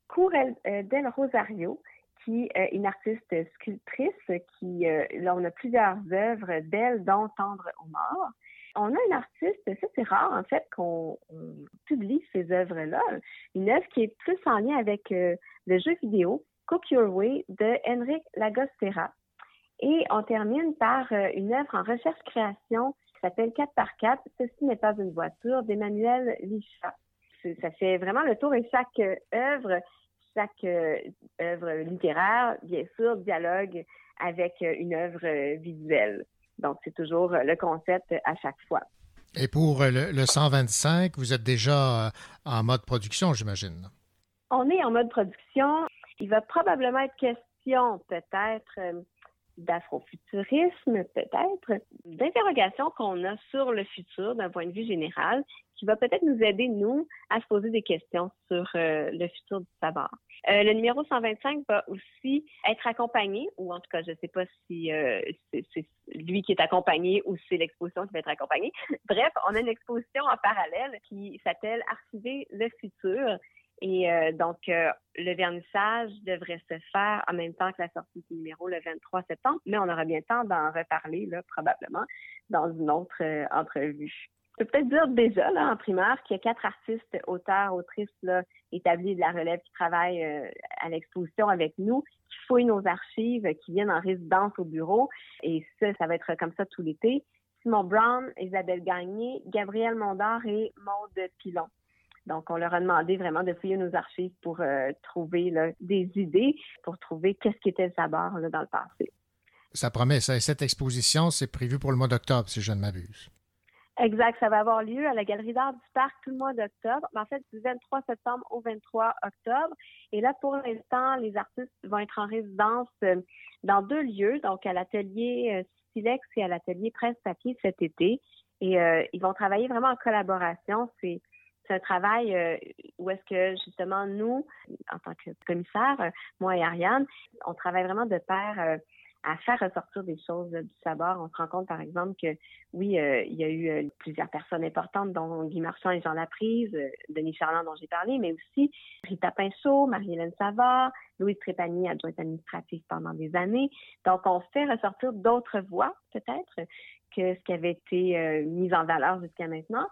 Cour El- euh, del Rosario, qui est une artiste sculptrice, qui, euh, là, on a plusieurs œuvres d'elle, dont Tendre aux morts. On a une artiste, ça c'est rare en fait qu'on on publie ces œuvres-là, une œuvre qui est plus en lien avec euh, le jeu vidéo Cook Your Way de Henrik Lagostera. Et on termine par euh, une œuvre en recherche-création qui s'appelle 4 par 4 Ceci n'est pas une voiture d'Emmanuel Lichat. Ça fait vraiment le tour et chaque euh, œuvre, chaque euh, œuvre littéraire, bien sûr, dialogue avec euh, une œuvre visuelle. Donc, c'est toujours le concept à chaque fois. Et pour le, le 125, vous êtes déjà en mode production, j'imagine. On est en mode production. Il va probablement être question, peut-être, d'afrofuturisme, peut-être, d'interrogations qu'on a sur le futur d'un point de vue général, qui va peut-être nous aider, nous, à se poser des questions sur euh, le futur du savoir. Euh, le numéro 125 va aussi être accompagné, ou en tout cas, je ne sais pas si euh, c'est lui qui est accompagné ou c'est l'exposition qui va être accompagnée. Bref, on a une exposition en parallèle qui s'appelle Archiver le futur. Et euh, donc, euh, le vernissage devrait se faire en même temps que la sortie du numéro le 23 septembre, mais on aura bien le temps d'en reparler, là, probablement, dans une autre euh, entrevue. Je peux peut-être dire déjà, là, en primaire, qu'il y a quatre artistes, auteurs, autrices, là, établis de la relève qui travaillent euh, à l'exposition avec nous, qui fouillent nos archives, qui viennent en résidence au bureau. Et ça, ça va être comme ça tout l'été. Simon Brown, Isabelle Gagné, Gabriel Mondor et Maude Pilon. Donc, on leur a demandé vraiment de fouiller nos archives pour euh, trouver là, des idées, pour trouver qu'est-ce qui était le sabar là, dans le passé. Ça promet, ça. Et cette exposition, c'est prévu pour le mois d'octobre, si je ne m'abuse. Exact, ça va avoir lieu à la Galerie d'art du Parc tout le mois d'octobre, en fait du 23 septembre au 23 octobre. Et là, pour l'instant, les artistes vont être en résidence euh, dans deux lieux, donc à l'atelier euh, Silex et à l'atelier Presse Papier cet été. Et euh, ils vont travailler vraiment en collaboration. C'est c'est un travail euh, où est-ce que justement nous, en tant que commissaire, euh, moi et Ariane, on travaille vraiment de pair euh, à faire ressortir des choses du sabord. On se rend compte, par exemple, que oui, il y a eu plusieurs personnes importantes, dont Guy Marchand et Jean Laprise, Denis Charland dont j'ai parlé, mais aussi Rita Pinchot, Marie-Hélène Savard, Louise Trépanier, adjointe administrative pendant des années. Donc, on fait ressortir d'autres voix, peut-être, que ce qui avait été mis en valeur jusqu'à maintenant.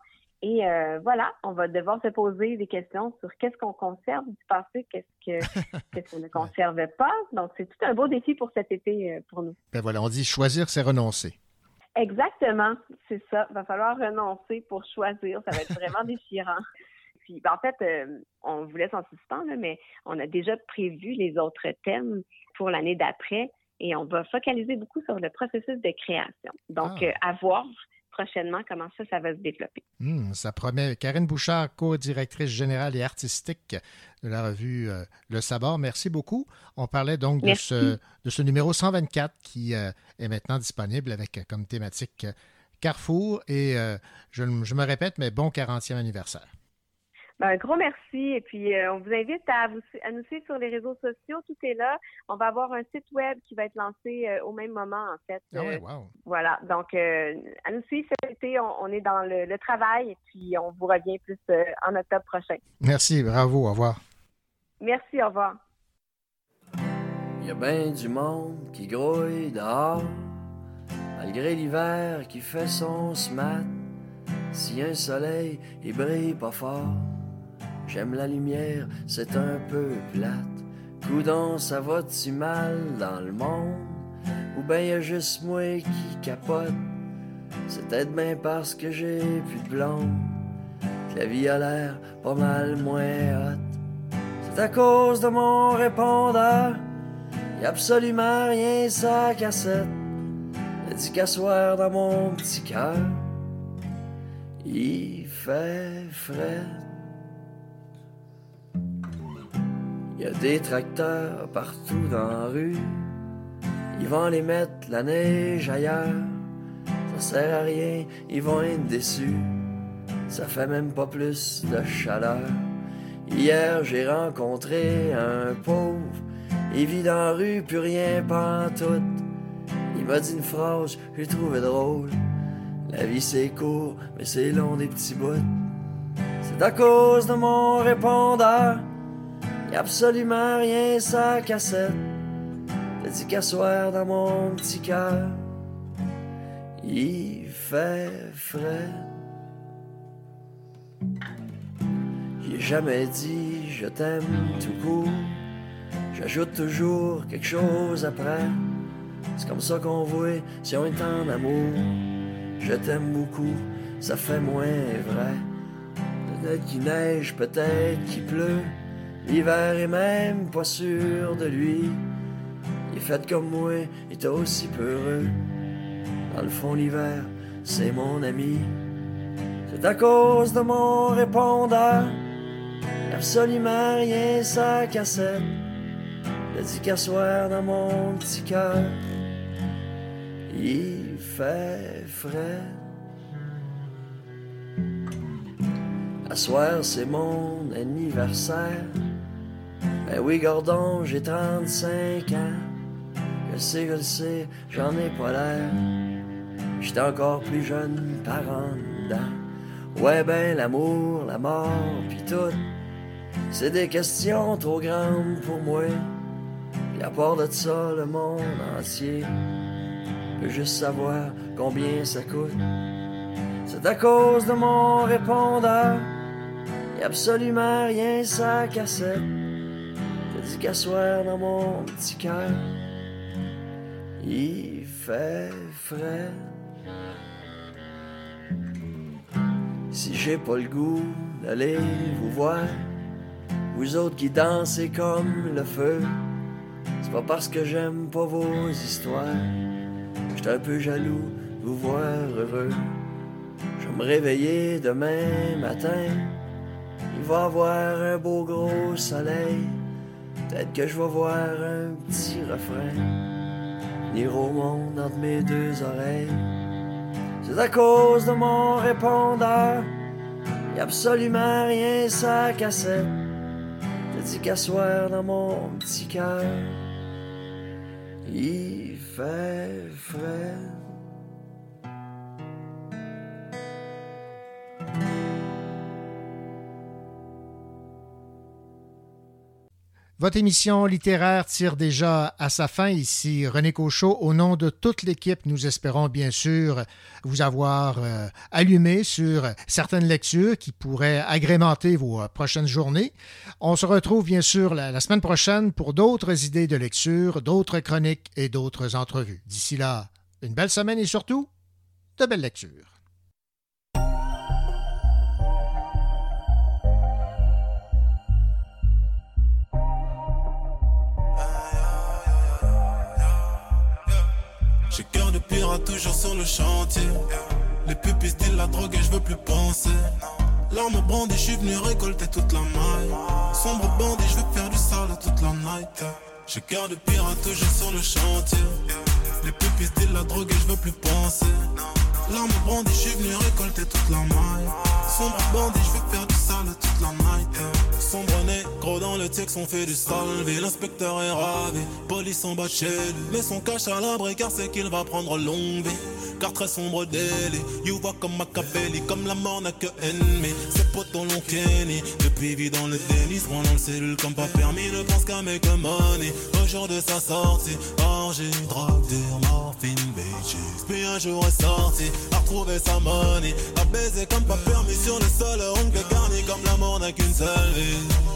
Et euh, voilà, on va devoir se poser des questions sur qu'est-ce qu'on conserve du passé, qu'est-ce que qu'est-ce qu'on ne conserve pas. Donc, c'est tout un beau défi pour cet été euh, pour nous. Ben voilà, on dit choisir, c'est renoncer. Exactement, c'est ça. Va falloir renoncer pour choisir. Ça va être vraiment déchirant. Puis, ben, en fait, euh, on vous laisse en suspens, là, mais on a déjà prévu les autres thèmes pour l'année d'après et on va focaliser beaucoup sur le processus de création. Donc, Ah. euh, à voir prochainement comment ça, ça va se développer. Hmm, ça promet. Karine Bouchard, co-directrice générale et artistique de la revue euh, Le Sabord, merci beaucoup. On parlait donc de ce, de ce numéro 124 qui euh, est maintenant disponible avec euh, comme thématique Carrefour et je, je me répète, mais bon 40e anniversaire. Ben, un gros merci. Et puis, euh, on vous invite à, vous, à nous suivre sur les réseaux sociaux. Tout est là. On va avoir un site web qui va être lancé euh, au même moment, en fait. Ah ouais, Euh, wow. Voilà. Donc, euh, à nous suivre cet été. On, on est dans le, le travail et puis on vous revient plus euh, en octobre prochain. Merci, bravo, au revoir. Merci. Au revoir. Y a bien du monde qui grouille dehors, malgré l'hiver qui fait son smat. Si un soleil, il brille pas fort. J'aime la lumière, c'est un peu plate. Coudon, ça va-tu mal dans le monde? Ou ben y a juste moi qui capote? C'est peut-être bien parce que j'ai plus de blonde que la vie a l'air pas mal moins hot. C'est à cause de mon répondeur. Y a absolument rien sa cassette. Elle dit qu'à soir dans mon petit cœur, il fait frais. Y a des tracteurs partout dans la rue. Ils vont les mettre la neige ailleurs. Ça sert à rien, ils vont être déçus. Ça fait même pas plus de chaleur. Hier, j'ai rencontré un pauvre. Il vit dans la rue, plus rien pantoute. Il m'a dit une phrase, j'ai trouvé drôle. La vie c'est court, mais c'est long des petits bouts. C'est à cause de mon répondeur. Absolument rien sa cassette. T'as dit qu'à soir dans mon petit cœur, il fait frais. J'ai jamais dit je t'aime tout court. J'ajoute toujours quelque chose après. C'est comme ça qu'on voit si on est en amour. Je t'aime beaucoup, ça fait moins vrai. Peut-être qu'il neige, peut-être qu'il pleut. L'hiver est même pas sûr de lui. Il fait comme moi, il est aussi peureux. Dans le fond, l'hiver, c'est mon ami. C'est à cause de mon répondeur. Absolument rien sa cassette. A dit qu'à soir dans mon petit cœur, il fait frais. À soir, c'est mon anniversaire. Ben oui, Gordon, j'ai 35 ans. Je sais, je le sais, j'en ai pas l'air. J'étais encore plus jeune par en dedans. Ouais, ben l'amour, la mort, pis tout. C'est des questions trop grandes pour moi. Pis à part de ça, le monde entier peut juste savoir combien ça coûte. C'est à cause de mon répondeur. Y a absolument rien sa cassette. T'as dit qu'à soir dans mon petit cœur, il fait frais. Si j'ai pas le goût d'aller vous voir, vous autres qui dansez comme le feu, c'est pas parce que j'aime pas vos histoires. J'étais un peu jaloux de vous voir heureux. Je vais me réveiller demain matin. Il va avoir un beau gros soleil. Peut-être que je vais voir un petit refrain. Venir au monde entre mes deux oreilles. C'est à cause de mon répondeur. y a absolument rien ça cassette. Je dis qu'à soir dans mon petit cœur, il fait frais. Votre émission littéraire tire déjà à sa fin. Ici René Cochot. Au nom de toute l'équipe, nous espérons bien sûr vous avoir euh, allumé sur certaines lectures qui pourraient agrémenter vos euh, prochaines journées. On se retrouve bien sûr la, la semaine prochaine pour d'autres idées de lecture, d'autres chroniques et d'autres entrevues. D'ici là, une belle semaine et surtout, de belles lectures. Toujours sur le chantier. Les pupilles style la drogue et je veux plus penser. L'arme brandie, je suis venu récolter toute la maille. Sombre bandit, je veux faire du sale toute la night. J'ai cœur de pirate toujours sur le chantier. Les pupilles style la drogue et je veux plus penser. L'arme brandie, je suis venu récolter toute la maille. Sombre bandit, je veux faire du sale toute la night. Sombre dans le texte, on fait du salvé. L'inspecteur est ravi, police en bas chez lui. Mais son cache à l'abri car c'est qu'il va prendre longue vie. Car très sombre délit, you vois comme Machiavelli, comme la mort n'a que ennemi. Ses potes l'ont Kenny, depuis vit dans le déni, se dans le cellule comme pas permis, ne pense qu'à make money. Au jour de sa sortie, orgie, drogue, morphine, bitches. Puis un jour est sorti, a retrouvé sa money, a baisé comme pas permis sur le sol, ongle garni comme la mort n'a qu'une seule vie.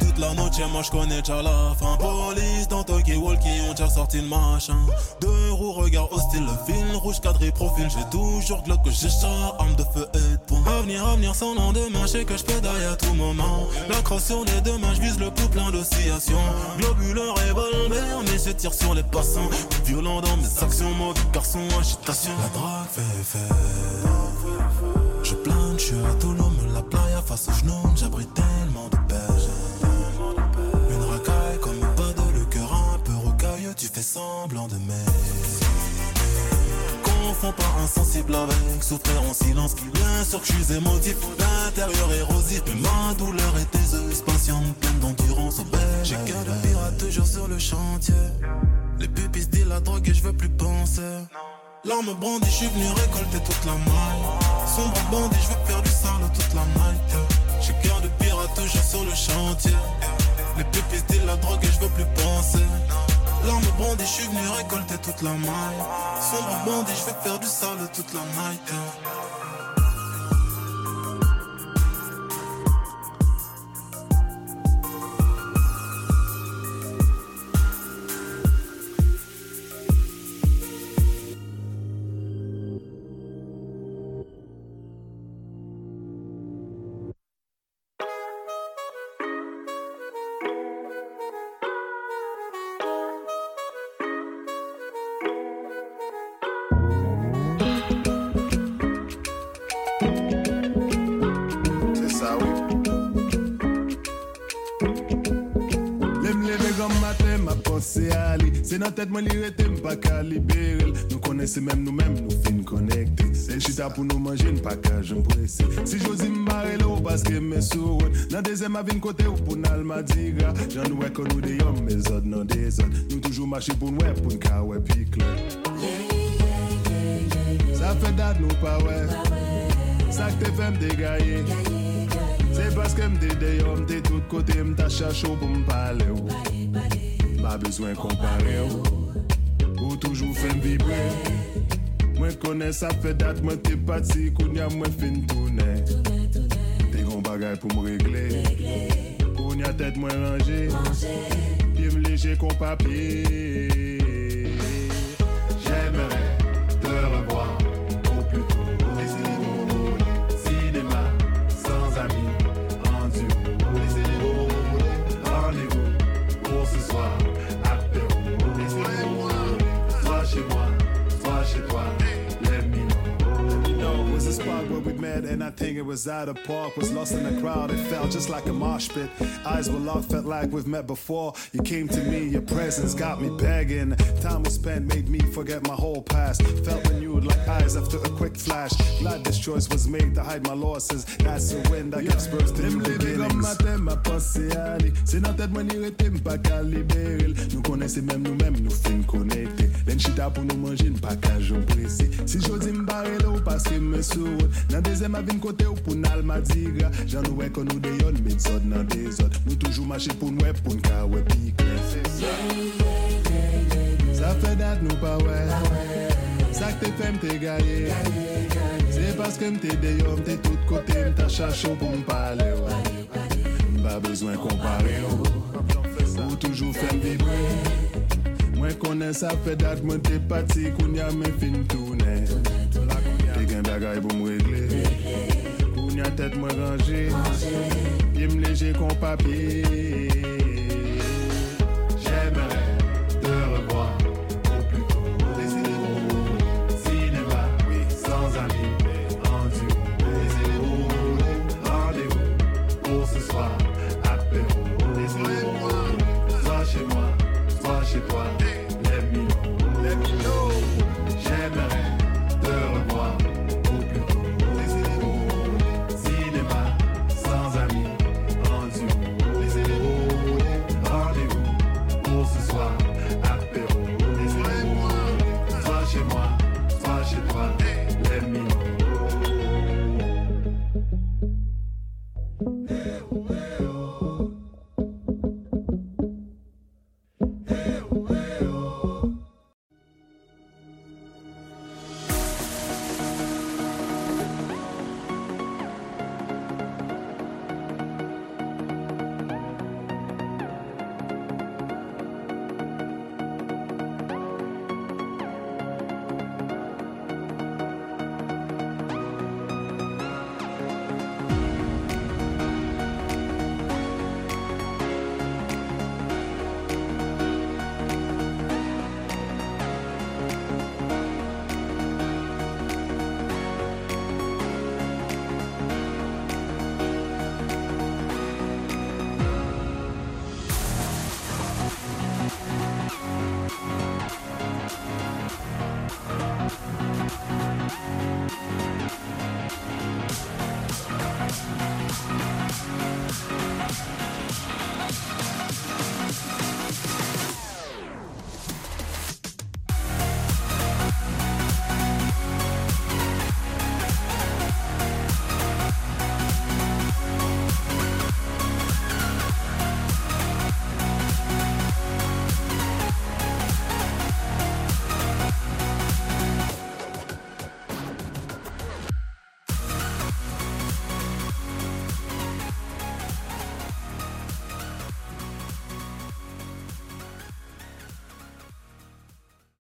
Toute la noche, moi je connais déjà la fin. Police dans Tokyo Walkie, ont déjà sorti le machin. Deux roues, regard hostile, le fil rouge cadré profil. J'ai toujours glock que j'ai char, arme de feu et de poing. Avenir, avenir sans lendemain, je sais que je pédaille à tout moment. La crosse sur les deux mains, je vise le pouls plein d'oscillations. Globuleux revolver, mais je tire sur les passants. Violent dans mes actions, mauvais garçon, agitation. La drogue fait fait. Je plane, je suis autonome, la playa face au genou, j'abrite tu fais semblant de m'aimer. Confonds pas insensible avec souffrir en silence. Bien sûr que je suis émotif, l'intérieur érosif. Mais ma douleur est aiseuse, patiente, pleine d'endurance au bel. J'ai cœur de pirate toujours sur le chantier. Les pupilles se disent la drogue et je veux plus penser. L'arme brandie, je suis venu récolter toute la maille. Sombre bandit, je veux faire du sale toute la night. J'ai cœur de pirate toujours sur le chantier. Les pupilles se disent la drogue et je veux plus penser. L'arme brandie, je suis venu récolter toute la maille. Sombre bandit, je veux faire du sale toute la night. tèt mwen li rete m pa ka liberil Nou kone se mèm nou mèm nou fin konekte Se chita pou nou manje n pa ka jen prese Si josi m bare lè ou paske mè sou roun Nan deze ma vin kote ou pou nan l madiga Jan nou wè kon nou de yon mè zot nan de zot Nou toujou mache pou n wè pou n ka wè pik lè Sa fè dat nou pa wè Sak te fèm de gaye Se paske m de de yon m de tout kote m ta chacho pou m pale ou Ba bezwen kompare ou. Ou toujou fen vibre. Mwen kone sa fe dat Mwen te pati konya mwen fin toune. Te kon bagay pou m regle. Konya tet mwen range Pim leje kon papye. And I think it was out of park. Was lost in the crowd, it felt just like a mosh pit. Eyes were locked, felt like we've met before. You came to me, your presence got me begging. Time was spent, made me forget my whole past. Felt renewed like eyes after a quick flash. Glad this choice was made to hide my losses. That's the wind that gives birth to new beginnings. matin, ma pensée aller. C'est dans tête, moi, n'y rete, m'pas qu'à libérer. Nous connaissons même nous-mêmes, nous fin pour nous manger, n'pas qu'à j'en pressé. Si j'ose m'barrer là, ou parce que me sourd. Dans deuxième vin kote ou pou nal madira Jan nou wè kon nou deyon met zot nan de zot. Nou toujou mache pou nou wè pou nka wè pikle Sa fè dat nou pa wè Sak te fè mte gaye. Se paske mte deyon mte tout kote mta chachou pou mpale wè Mba bezwen kompare ou toujou fèm vibre. Mwen konen sa fè dat mwen te pati koun ya men fin toune. Te gen bagay pou mwegle bien tête moi rangé Bien me léger qu'on papier. J'aimerais te revoir Au plus tôt. Des éléments Cinéma, oui, sans amis Mais en duo, des Rendez-vous pour ce soir Apéro, des éléments Soit chez moi, soit chez toi.